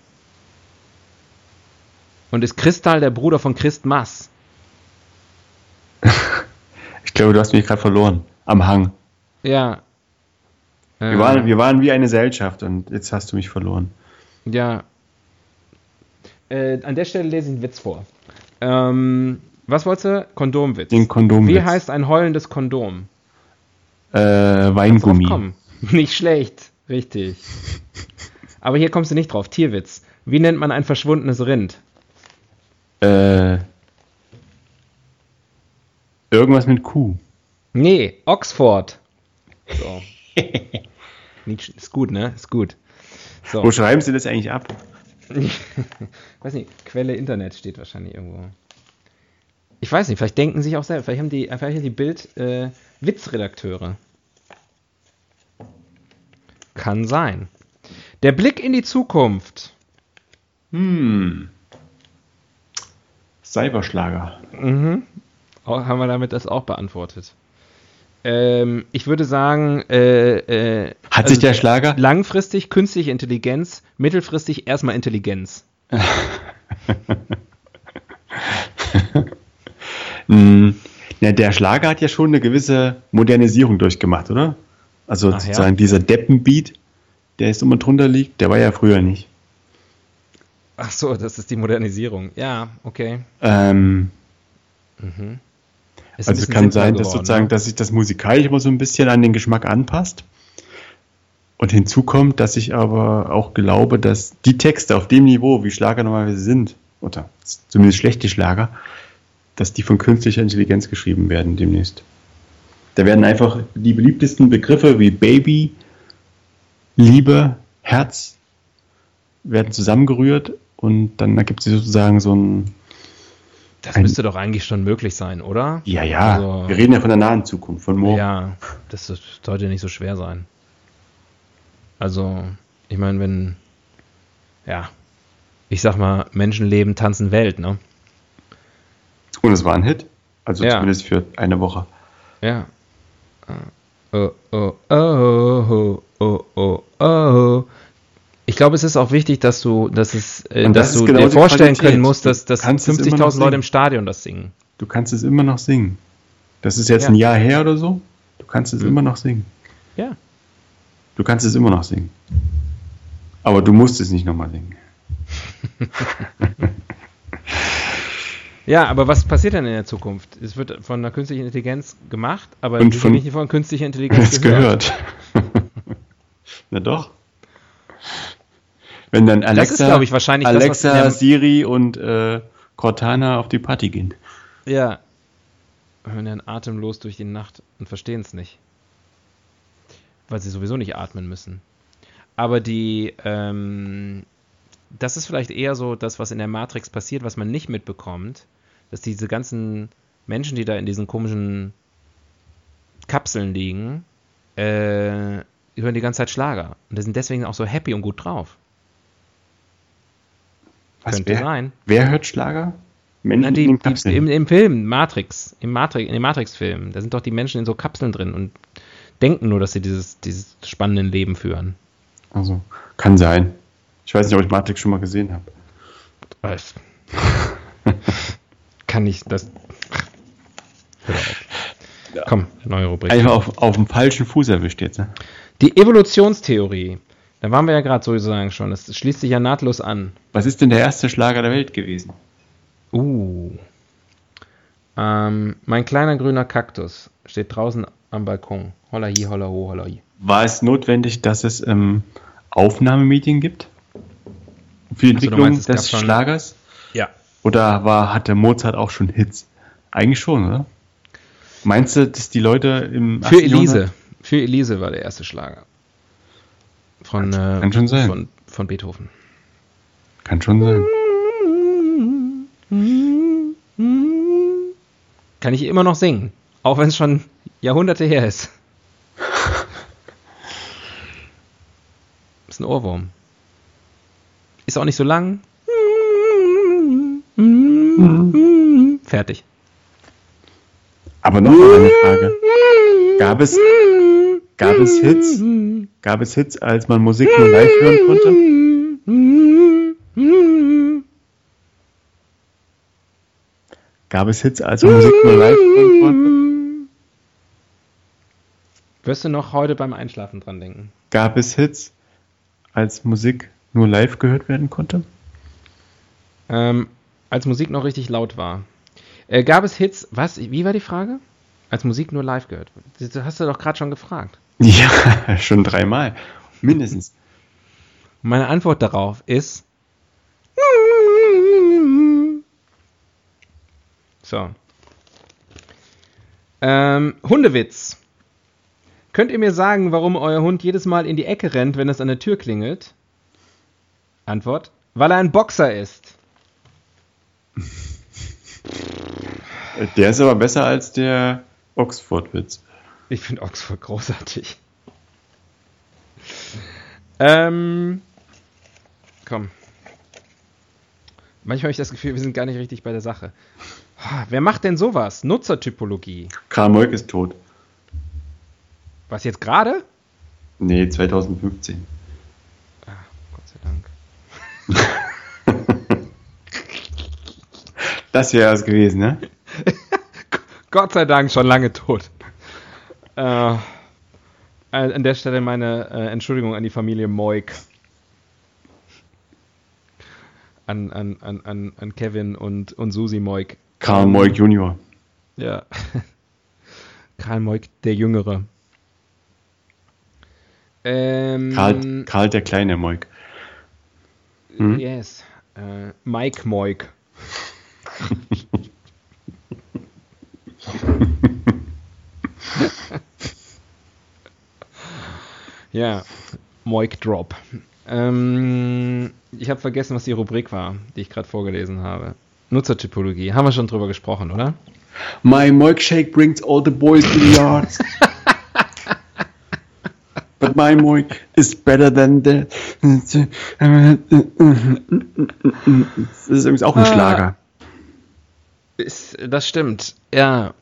Und ist Kristall der Bruder von Christmas? <laughs> Ich glaube, du hast mich gerade verloren. Am Hang. Ja. Wir, Äh, waren, wir waren wie eine Gesellschaft und jetzt hast du mich verloren. Ja. Äh, an der Stelle lese ich einen Witz vor. Ähm, was wolltest du? Kondomwitz. Den Kondomwitz. Wie heißt ein heulendes Kondom? Äh, Weingummi. <laughs> Nicht schlecht. Richtig. Aber hier kommst du nicht drauf. Tierwitz. Wie nennt man ein verschwundenes Rind? Äh, irgendwas mit Kuh. Nee, Oxford. So. <laughs> Nicht, ist gut, ne? Ist gut. So. Wo schreiben sie das eigentlich ab? <laughs> weiß nicht, Quelle Internet steht wahrscheinlich irgendwo. Ich weiß nicht, vielleicht denken sich auch selber, vielleicht haben die, vielleicht haben die Bild äh, Witzredakteure. Kann sein. Der Blick in die Zukunft. Hm. Cyberschlager. Mhm. Auch, haben wir damit das auch beantwortet. Ähm, ich würde sagen, äh, äh, Hat also sich der Schlager? langfristig künstliche Intelligenz, mittelfristig erstmal Intelligenz. <laughs> Hm, ja, der Schlager hat ja schon eine gewisse Modernisierung durchgemacht, oder? Also Ach ja. sozusagen dieser Deppenbeat, der jetzt immer drunter liegt, der war ja früher nicht. Ach so, das ist die Modernisierung. Ja, okay. Ähm, Ist ein also kann sein, dass geworden, sozusagen, ne? dass sich das musikalisch immer so ein bisschen an den Geschmack anpasst. Und hinzu kommt, dass ich aber auch glaube, dass die Texte auf dem Niveau, wie Schlager normalerweise sind, oder zumindest schlechte Schlager, dass die von künstlicher Intelligenz geschrieben werden demnächst. Da werden einfach die beliebtesten Begriffe wie Baby, Liebe, Herz werden zusammengerührt und dann ergibt sich sozusagen so ein, Das ein- müsste doch eigentlich schon möglich sein, oder? ja, ja, Also- wir reden ja von der nahen Zukunft, von morgen. Ja, das sollte nicht so schwer sein. Also, ich meine, wenn, ja, ich sag mal, Menschen leben, tanzen Welt, ne? Und es war ein Hit. Also Ja. zumindest für eine Woche. Ja. Oh, oh, oh, oh, oh, oh. Ich glaube, es ist auch wichtig, dass du, dass es, äh, das dass ist du genau dir vorstellen Qualität. können musst, dass, dass kannst es immer noch 50.000 Leute im Stadion das singen. Du kannst es immer noch singen. Das ist jetzt Ja. ein Jahr her oder so. Du kannst es Mhm. immer noch singen. Ja. Du kannst es immer noch singen. Aber du musst es nicht nochmal singen. <laughs> <laughs> Ja, aber was passiert denn in der Zukunft? Es wird von einer künstlichen Intelligenz gemacht, aber Und von- nicht von künstlicher Intelligenz <laughs> Das gehört. gehört. Na doch. Wenn dann Alexa, ist, glaub ich, wahrscheinlich das, was Alexa in der- Siri und äh, Cortana auf die Party gehen. Ja. Hören dann atemlos durch die Nacht und verstehen es nicht. Weil sie sowieso nicht atmen müssen. Aber die, ähm, das ist vielleicht eher so das, was in der Matrix passiert, was man nicht mitbekommt, dass diese ganzen Menschen, die da in diesen komischen Kapseln liegen, äh, hören die ganze Zeit Schlager. Und die sind deswegen auch so happy und gut drauf. Was, Könnte wer, sein. Wer hört Schlager? Menschen die, in den die, Kapseln. im, Im Film, Matrix, im Matrix, in den Matrix-Filmen, da sind doch die Menschen in so Kapseln drin und denken nur, dass sie dieses, dieses spannende Leben führen. also, kann sein. Ich weiß nicht, ob ich Matrix schon mal gesehen habe. Was? <laughs> Kann ich das. Hör auf. Komm, neue Rubrik. Einfach auf, auf dem falschen Fuß erwischt jetzt. Ne? Die Evolutionstheorie. Da waren wir ja gerade sozusagen schon. Das schließt sich ja nahtlos an. Was ist denn der erste Schlager der Welt gewesen? Uh. Ähm, mein kleiner grüner Kaktus steht draußen am Balkon. Holla hi, holla ho, holla hi. War es notwendig, dass es ähm, Aufnahmemedien gibt? Für die Also, Entwicklung meinst, es gab des Schlagers? Ja. Oder war, hatte Mozart auch schon Hits? Eigentlich schon, oder? Meinst du, dass die Leute im Für 18. Elise. Jahrhundert- Für Elise war der erste Schlager. Von, Kann- äh, kann schon sein. Von, von Beethoven. Kann schon sein. Kann ich immer noch singen. Auch wenn es schon Jahrhunderte her ist. Ist ein Ohrwurm. Ist auch nicht so lang. Fertig. Aber noch eine Frage. Gab es, gab es Hits? Gab es Hits, als man Musik nur live hören konnte? Gab es Hits, als man Musik nur live hören konnte? Wirst du noch heute beim Einschlafen dran denken? Gab es Hits, als Musik nur live gehört werden konnte? Ähm, als Musik noch richtig laut war. Äh, gab es Hits, was, wie war die Frage? Als Musik nur live gehört. Das hast du doch gerade schon gefragt. Ja, <laughs> schon dreimal. Mindestens. Meine Antwort darauf ist. So. Ähm, Hundewitz. Könnt ihr mir sagen, warum euer Hund jedes Mal in die Ecke rennt, wenn es an der Tür klingelt? Antwort. Weil er ein Boxer ist. Der ist aber besser als der Oxford-Witz. Ich finde Oxford großartig. Ähm, komm. Manchmal habe ich das Gefühl, wir sind gar nicht richtig bei der Sache. Ah, Wer macht denn sowas? Nutzertypologie. Karl Moik ist tot. Was jetzt gerade? Nee, 2015. Gott sei Dank. <laughs> Das wäre es gewesen, ne? <laughs> Gott sei Dank schon lange tot. Äh, an der Stelle meine äh, Entschuldigung an die Familie Moik. An, an, an, an, an Kevin und, und Susi Moik. Karl Moik Junior. Ja. <laughs> Karl Moik, der Jüngere. Ähm, Karl, Karl der kleine Moik. hm? Yes. Äh, Mike Moik. <laughs> ja, Moik Drop. Ähm, ich habe vergessen, was die Rubrik war, die ich gerade vorgelesen habe. Nutzertypologie. Haben wir schon drüber gesprochen, oder? My Moik shake brings all the boys to the yards. But my Moik is better than the. Das ist übrigens auch ein Ah. Schlager. Ist, das stimmt. Ja.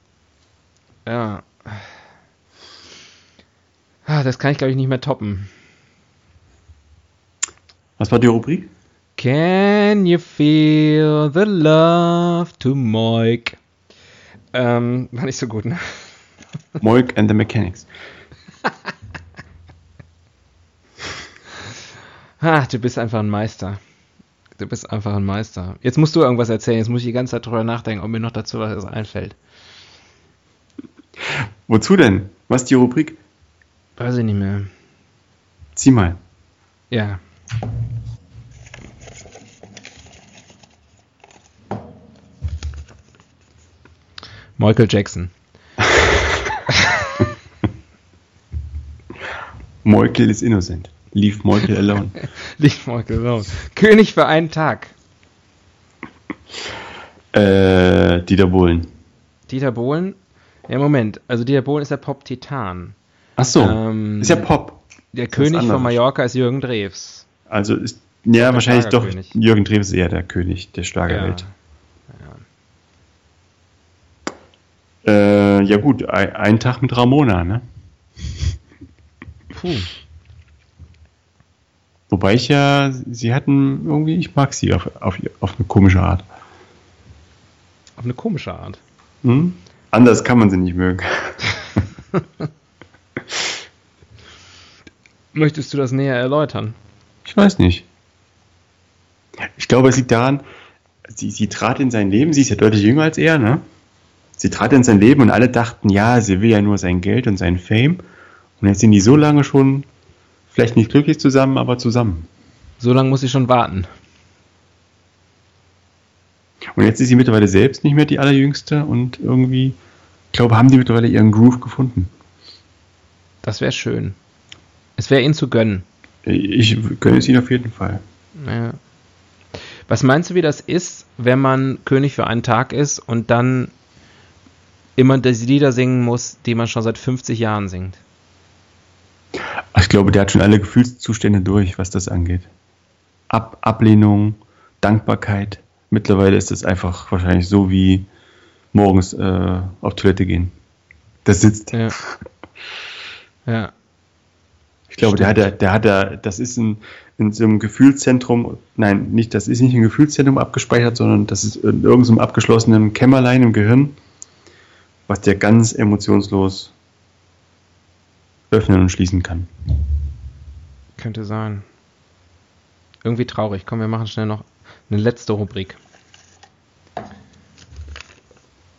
Ja. Ah, Das kann ich, glaube ich, nicht mehr toppen. Was war die Rubrik? Can you feel the love to Moik? Ähm, war nicht so gut, ne? <laughs> Moik and the Mechanics. Ah, du bist einfach ein Meister. Du bist einfach ein Meister. Jetzt musst du irgendwas erzählen. Jetzt muss ich die ganze Zeit drüber nachdenken, ob mir noch dazu was einfällt. Wozu denn? Was ist die Rubrik? Weiß ich nicht mehr. Zieh mal. Ja. Michael Jackson. <laughs> Michael is innocent. Leave Michael alone. <laughs> Leave Michael alone. König für einen Tag. Äh, Dieter Bohlen. Dieter Bohlen? Ja, Moment. Also Dieter Bohlen ist der Pop-Titan. Ach so, Ähm, ist ja Pop. Der König von. Mallorca ist Jürgen Drews. Also ist, ja, wahrscheinlich doch. Jürgen Drews eher der König der Schlagerwelt. Äh, ja gut, ein, ein Tag mit Ramona, ne? Puh. Wobei ich ja, sie hatten irgendwie, ich mag sie auf, auf, auf eine komische Art. Auf eine komische Art. Hm? Anders kann man sie nicht mögen. <laughs> Möchtest du das näher erläutern? Ich weiß nicht. Ich glaube, es liegt daran, sie, sie trat in sein Leben, sie ist ja deutlich jünger als er, ne? Sie trat in sein Leben und alle dachten, ja, sie will ja nur sein Geld und sein Fame. Und jetzt sind die so lange schon, vielleicht nicht glücklich zusammen, aber zusammen. So lange muss ich schon warten. Und jetzt ist sie mittlerweile selbst nicht mehr die allerjüngste und irgendwie, ich glaube, haben die mittlerweile ihren Groove gefunden. Das wäre schön. Es wäre ihnen zu gönnen. Ich gönne es ihnen auf jeden Fall. Ja. Was meinst du, wie das ist, wenn man König für einen Tag ist und dann immer die Lieder singen muss, die man schon seit 50 Jahren singt? Ich glaube, der hat schon alle Gefühlszustände durch, was das angeht. Ab Ablehnung, Dankbarkeit. Mittlerweile ist es einfach wahrscheinlich so wie morgens äh, auf Toilette gehen. Das sitzt. Ja. <laughs> Ja. Ich glaube, der hat, der hat ja, das ist in, in so einem Gefühlszentrum, nein, nicht, das ist nicht im Gefühlszentrum abgespeichert, sondern das ist in irgendeinem abgeschlossenen Kämmerlein im Gehirn, was der ganz emotionslos öffnen und schließen kann. Könnte sein. Irgendwie traurig. Komm, wir machen schnell noch eine letzte Rubrik.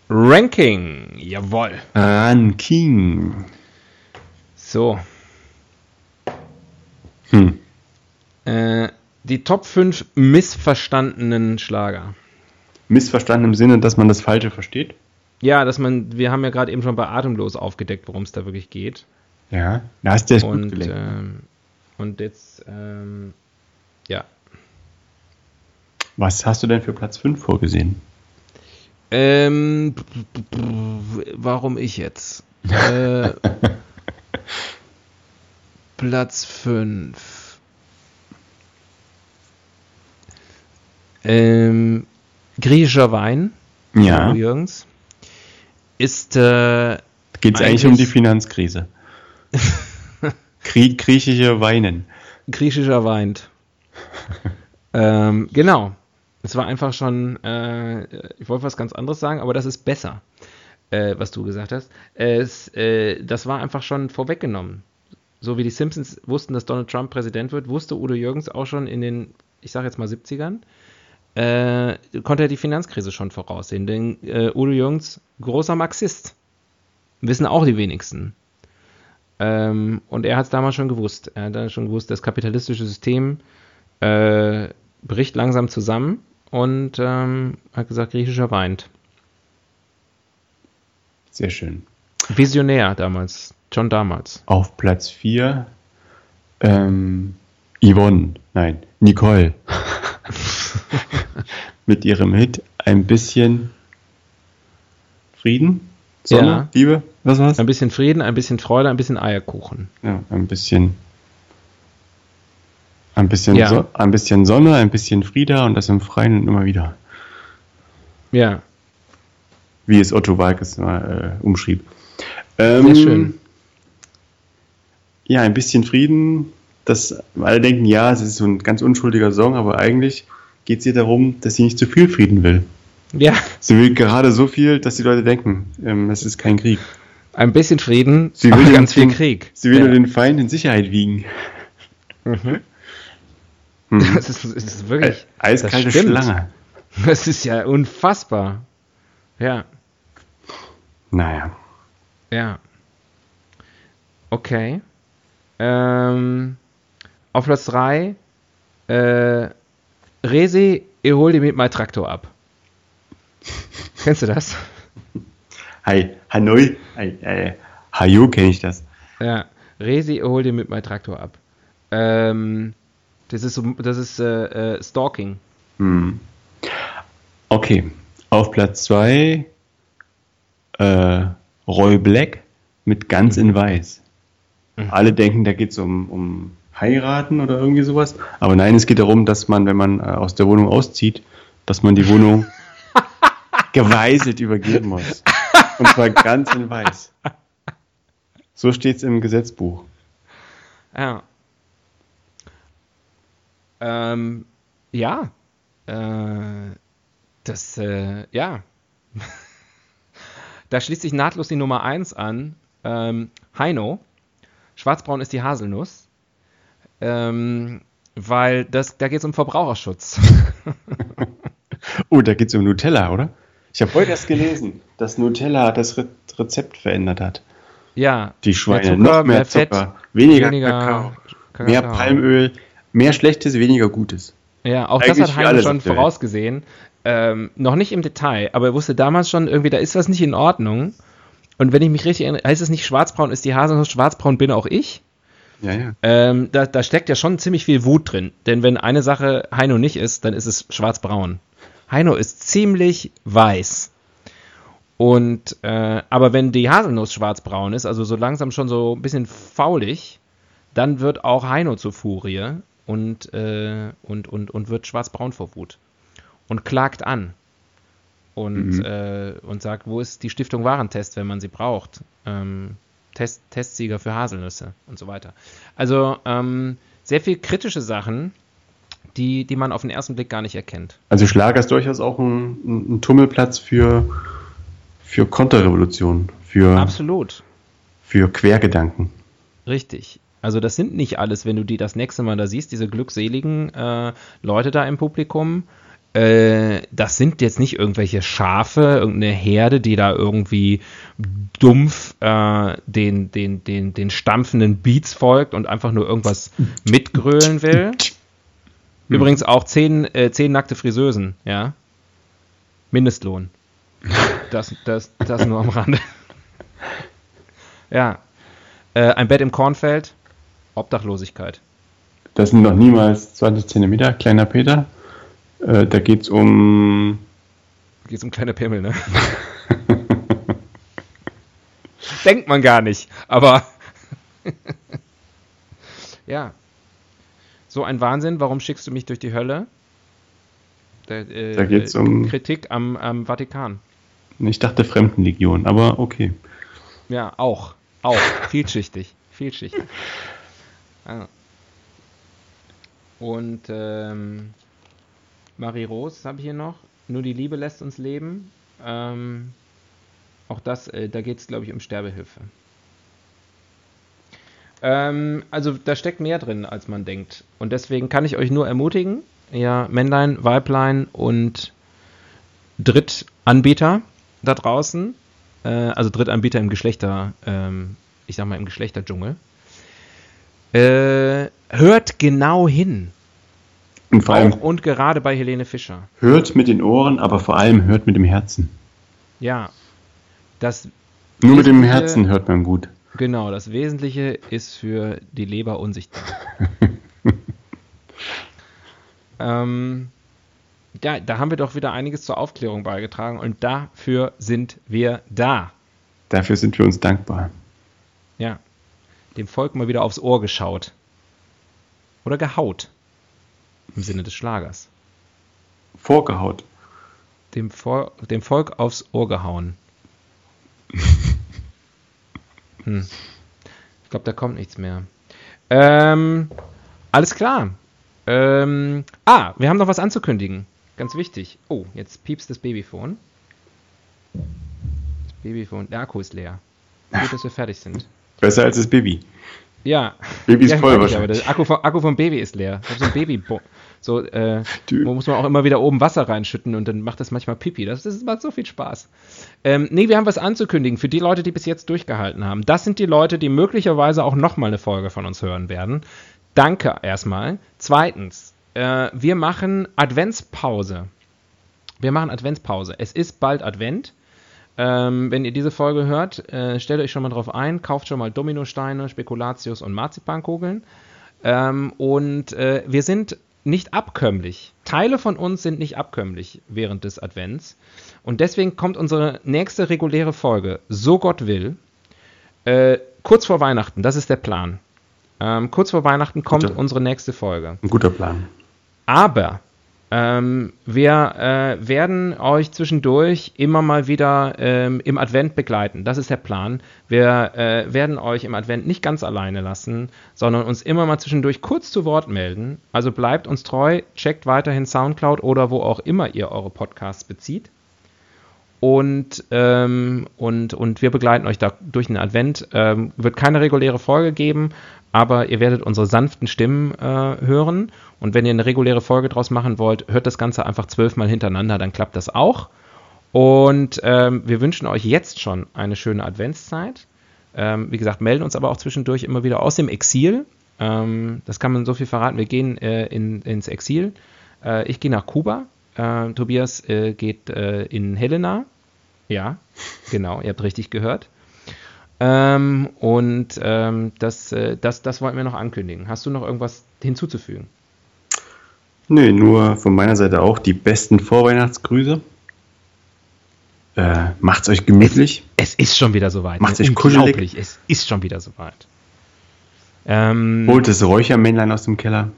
Ranking. Jawohl. Ranking. So. Hm. Äh, die Top 5 missverstandenen Schlager. Missverstanden im Sinne, dass man das Falsche versteht. Ja, dass man, wir haben ja gerade eben schon bei Atemlos aufgedeckt, worum es da wirklich geht. Ja, da hast du gut Und, gelenkt. ähm, und jetzt, ähm, ja. Was hast du denn für Platz 5 vorgesehen? Ähm, warum ich jetzt? <laughs> Äh, Platz 5. Ähm, griechischer Wein. Ja, Jürgens. Ist, äh, geht es eigentlich um die Finanzkrise. <laughs> Krie griechische Weinen. griechischer weint. <laughs> ähm, genau. Es war einfach schon, äh, ich wollte was ganz anderes sagen, aber das ist besser, äh, was du gesagt hast. Es, äh, das war einfach schon vorweggenommen. So wie die Simpsons wussten, dass Donald Trump Präsident wird, wusste Udo Jürgens auch schon in den, ich sage jetzt mal 70ern, äh, konnte er die Finanzkrise schon voraussehen. Denn äh, Udo Jürgens, großer Marxist, wissen auch die wenigsten. Ähm, und er hat es damals schon gewusst. Er hat dann schon gewusst, das kapitalistische System äh, bricht langsam zusammen und ähm, hat gesagt, griechischer weint. Sehr schön. Visionär damals, schon damals. Auf Platz 4 ähm, Yvonne, nein, Nicole. <laughs> Mit ihrem Hit Ein bisschen Frieden? Sonne? Ja. Liebe? Was war's? Ein bisschen Frieden, ein bisschen Freude, ein bisschen Eierkuchen. Ja, ein bisschen. Ein bisschen, Ja. so, ein bisschen Sonne, ein bisschen Frieda und das im Freien und immer wieder. Ja, Wie es Otto Walkes mal äh, umschrieb. Ähm, sehr schön. Ja, ein bisschen Frieden. Das, alle denken, ja, es ist so ein ganz unschuldiger Song, aber eigentlich geht es ihr darum, dass sie nicht zu viel Frieden will. Ja, Sie will gerade so viel, dass die Leute denken, ähm, es ist kein Krieg. ein bisschen Frieden, Sie will ganz den, viel Krieg. Sie will ja. nur den Feind in Sicherheit wiegen. Mhm. Mhm. <laughs> Das ist, das ist wirklich. Eiskalte das stimmt. Schlange. Das ist ja unfassbar. Ja, Naja. ja. Okay. Ähm, auf Platz 3, äh, Resi, ihr hol die mit mein Traktor ab. <laughs> Kennst du das? Hi, Hanoi, hi, äh, Hajo kenne ich das. Ja, Resi, hol dir mit meinem Traktor ab. Ähm, das ist, das ist äh, äh, Stalking. Hm. Okay, auf Platz 2 äh, Roy Black mit Ganz in Weiß. Mhm. Alle denken, da geht es um, um heiraten oder irgendwie sowas. Aber nein, es geht darum, dass man, wenn man äh, aus der Wohnung auszieht, dass man die Wohnung <laughs> geweiselt übergeben muss. Und zwar ganz in weiß. So steht es im Gesetzbuch. Ja. Ähm, ja. Äh, das, äh, ja. Da schließt sich nahtlos die Nummer 1 an. Ähm, Heino. Schwarzbraun ist die Haselnuss. Ähm, weil das, da geht es um Verbraucherschutz. <laughs> Oh, da geht es um Nutella, oder? Ich habe heute erst gelesen, dass Nutella das Re Rezept verändert hat. ja. Die Schweine, Zucker, noch mehr, mehr Fett, Zucker, weniger, weniger Kakao, Kakao. mehr Palmöl, mehr Schlechtes, weniger Gutes. Ja, auch Eigentlich das hat Heino schon vorausgesehen. Ähm, noch nicht im Detail, aber er wusste damals schon irgendwie, da ist was nicht in Ordnung. Und wenn ich mich richtig erinnere, heißt es nicht schwarzbraun ist die Haselnuss, schwarzbraun bin auch ich. Ja, ja. Ähm, da, da steckt ja schon ziemlich viel Wut drin. Denn wenn eine Sache Heino nicht ist, dann ist es schwarzbraun. Heino ist ziemlich weiß. Und, äh, aber wenn die Haselnuss schwarzbraun ist, also so langsam schon so ein bisschen faulig, dann wird auch Heino zur Furie und, äh, und, und, und wird schwarzbraun vor Wut. Und klagt an. Und, Mhm. äh, und sagt, wo ist die Stiftung Warentest, wenn man sie braucht? Ähm, Test, Testsieger für Haselnüsse und so weiter. Also ähm, sehr viel kritische Sachen, die, die man auf den ersten Blick gar nicht erkennt. Also Schlager ist durchaus auch ein, ein, Tummelplatz für, für Konterrevolution, für, Absolut. für Quergedanken. Richtig. Also das sind nicht alles, wenn du die das nächste Mal da siehst, diese glückseligen äh, Leute da im Publikum. Äh, das sind jetzt nicht irgendwelche Schafe, irgendeine Herde, die da irgendwie dumpf äh, den, den, den, den stampfenden Beats folgt und einfach nur irgendwas mitgrölen will. Übrigens auch zehn, äh, zehn nackte Friseusen, ja. Mindestlohn. Das, das, das nur am Rande. Ja. Äh, ein Bett im Kornfeld, Obdachlosigkeit. Das sind noch niemals 20 Zentimeter, kleiner Peter. Äh, da geht es um Geht's um kleine Pimmel, ne? <laughs> Denkt man gar nicht, aber. <laughs> ja. So ein Wahnsinn, warum schickst du mich durch die Hölle? Da, äh, Da geht's äh, um- Kritik am, am Vatikan. Ich dachte Fremdenlegion, aber okay. Ja, auch. Auch. Vielschichtig. Vielschichtig. <laughs> Ah. Und ähm, Marie Rose habe ich hier noch. Nur die Liebe lässt uns leben. Ähm, auch das, äh, da geht es, glaube ich, um Sterbehilfe. Ähm, also da steckt mehr drin, als man denkt. Und deswegen kann ich euch nur ermutigen, ja, Männlein, Weiblein und Drittanbieter da draußen, äh, also Drittanbieter im Geschlechter, ähm, ich sag mal im Geschlechterdschungel, äh, hört genau hin. Und vor allem Auch und gerade bei Helene Fischer. hört mit den Ohren, aber vor allem hört mit dem Herzen. Ja, das Nur mit dem Herzen hört man gut. Genau, das Wesentliche ist für die Leber unsichtbar. <laughs> ähm, ja, da haben wir doch wieder einiges zur Aufklärung beigetragen und dafür sind wir da. Dafür sind wir uns dankbar. Ja, dem Volk mal wieder aufs Ohr geschaut. Oder gehaut. Im Sinne des Schlagers. Vorgehaut. Dem, Vol dem Volk aufs Ohr gehauen. <laughs> hm. Ich glaube, da kommt nichts mehr. Ähm, alles klar. Ähm, ah, wir haben noch was anzukündigen. Ganz wichtig. Oh, jetzt piepst das Babyphone. Das Babyphone. Der Akku ist leer. Gut, dass wir fertig sind. Besser als das Baby. Ja. Baby ist ja, voll meine ich, aber wahrscheinlich. der Akku vom, Akku vom Baby ist leer. Ich hab so ein Baby. So, äh, muss man auch immer wieder oben Wasser reinschütten und dann macht das manchmal Pipi. Das, das macht so viel Spaß. Ähm, nee, wir haben was anzukündigen für die Leute, die bis jetzt durchgehalten haben. Das sind die Leute, die möglicherweise auch nochmal eine Folge von uns hören werden. Danke erstmal. Zweitens, äh, wir machen Adventspause. Wir machen Adventspause. Es ist bald Advent. Ähm, wenn ihr diese Folge hört, äh, stellt euch schon mal drauf ein, kauft schon mal Dominosteine, Spekulatius und Marzipankugeln. Ähm, und äh, wir sind nicht abkömmlich. Teile von uns sind nicht abkömmlich während des Advents. Und deswegen kommt unsere nächste reguläre Folge, so Gott will, äh, kurz vor Weihnachten. Das ist der Plan. Ähm, kurz vor Weihnachten kommt Guter. unsere nächste Folge. Ein guter Plan. Aber ähm, wir äh, werden euch zwischendurch immer mal wieder ähm, im Advent begleiten. Das ist der Plan. Wir äh, werden euch im Advent nicht ganz alleine lassen, sondern uns immer mal zwischendurch kurz zu Wort melden. Also bleibt uns treu, checkt weiterhin Soundcloud oder wo auch immer ihr eure Podcasts bezieht. Und, ähm, und, und wir begleiten euch da durch den Advent. Ähm, wird keine reguläre Folge geben, aber ihr werdet unsere sanften Stimmen äh, hören. Und wenn ihr eine reguläre Folge draus machen wollt, hört das Ganze einfach zwölfmal hintereinander, dann klappt das auch. Und ähm, wir wünschen euch jetzt schon eine schöne Adventszeit. Ähm, wie gesagt, melden uns aber auch zwischendurch immer wieder aus dem Exil. Ähm, das kann man so viel verraten. Wir gehen äh, in, ins Exil. Äh, ich gehe nach Kuba. Äh, Tobias äh, geht äh, in Helena. Ja, <laughs> genau, ihr habt richtig gehört. Ähm, und ähm, das, äh, das, das wollten wir noch ankündigen. Hast du noch irgendwas hinzuzufügen? Nö, nur von meiner Seite auch die besten Vorweihnachtsgrüße. Äh, macht's euch gemütlich. Es ist schon wieder soweit. Macht's euch kuschelig. Unglaublich, Es ist schon wieder soweit. Ähm, Holt das Räuchermännlein aus dem Keller.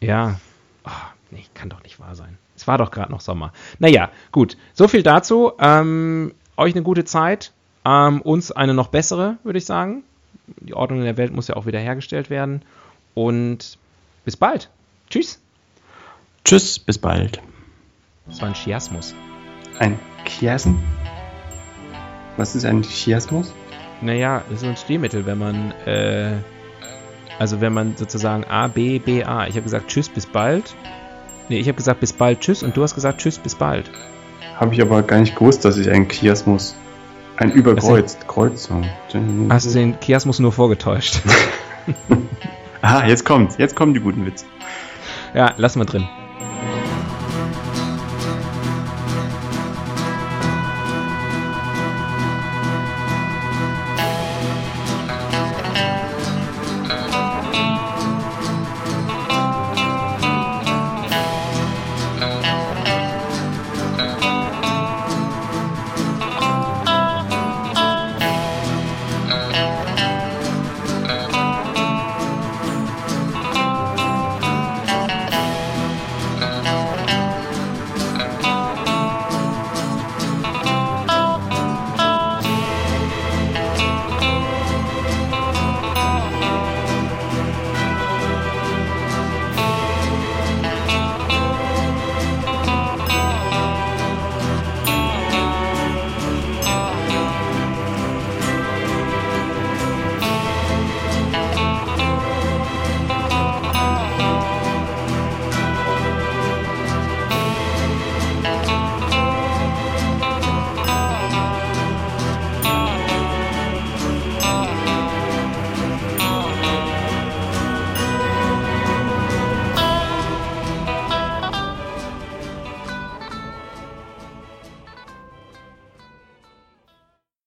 Ja. Oh, nee, kann doch nicht wahr sein. Es war doch gerade noch Sommer. Naja, gut. So viel dazu. Ähm, euch eine gute Zeit. Ähm, uns eine noch bessere, würde ich sagen. Die Ordnung in der Welt muss ja auch wieder hergestellt werden. Und bis bald. Tschüss. Tschüss, bis bald. Das war ein Chiasmus. Ein Chiasen? Was ist ein Chiasmus? Naja, das ist ein Stilmittel, wenn man, äh, also wenn man sozusagen A, B, B, A. Ich habe gesagt Tschüss, bis bald. Nee, ich habe gesagt bis bald, Tschüss und du hast gesagt Tschüss, bis bald. Habe ich aber gar nicht gewusst, dass ich ein Chiasmus. Ein überkreuzt. Kreuzung. Hast du den Chiasmus nur vorgetäuscht? <laughs> Ah, jetzt kommt's. Jetzt kommen die guten Witze. ja, lassen wir drin.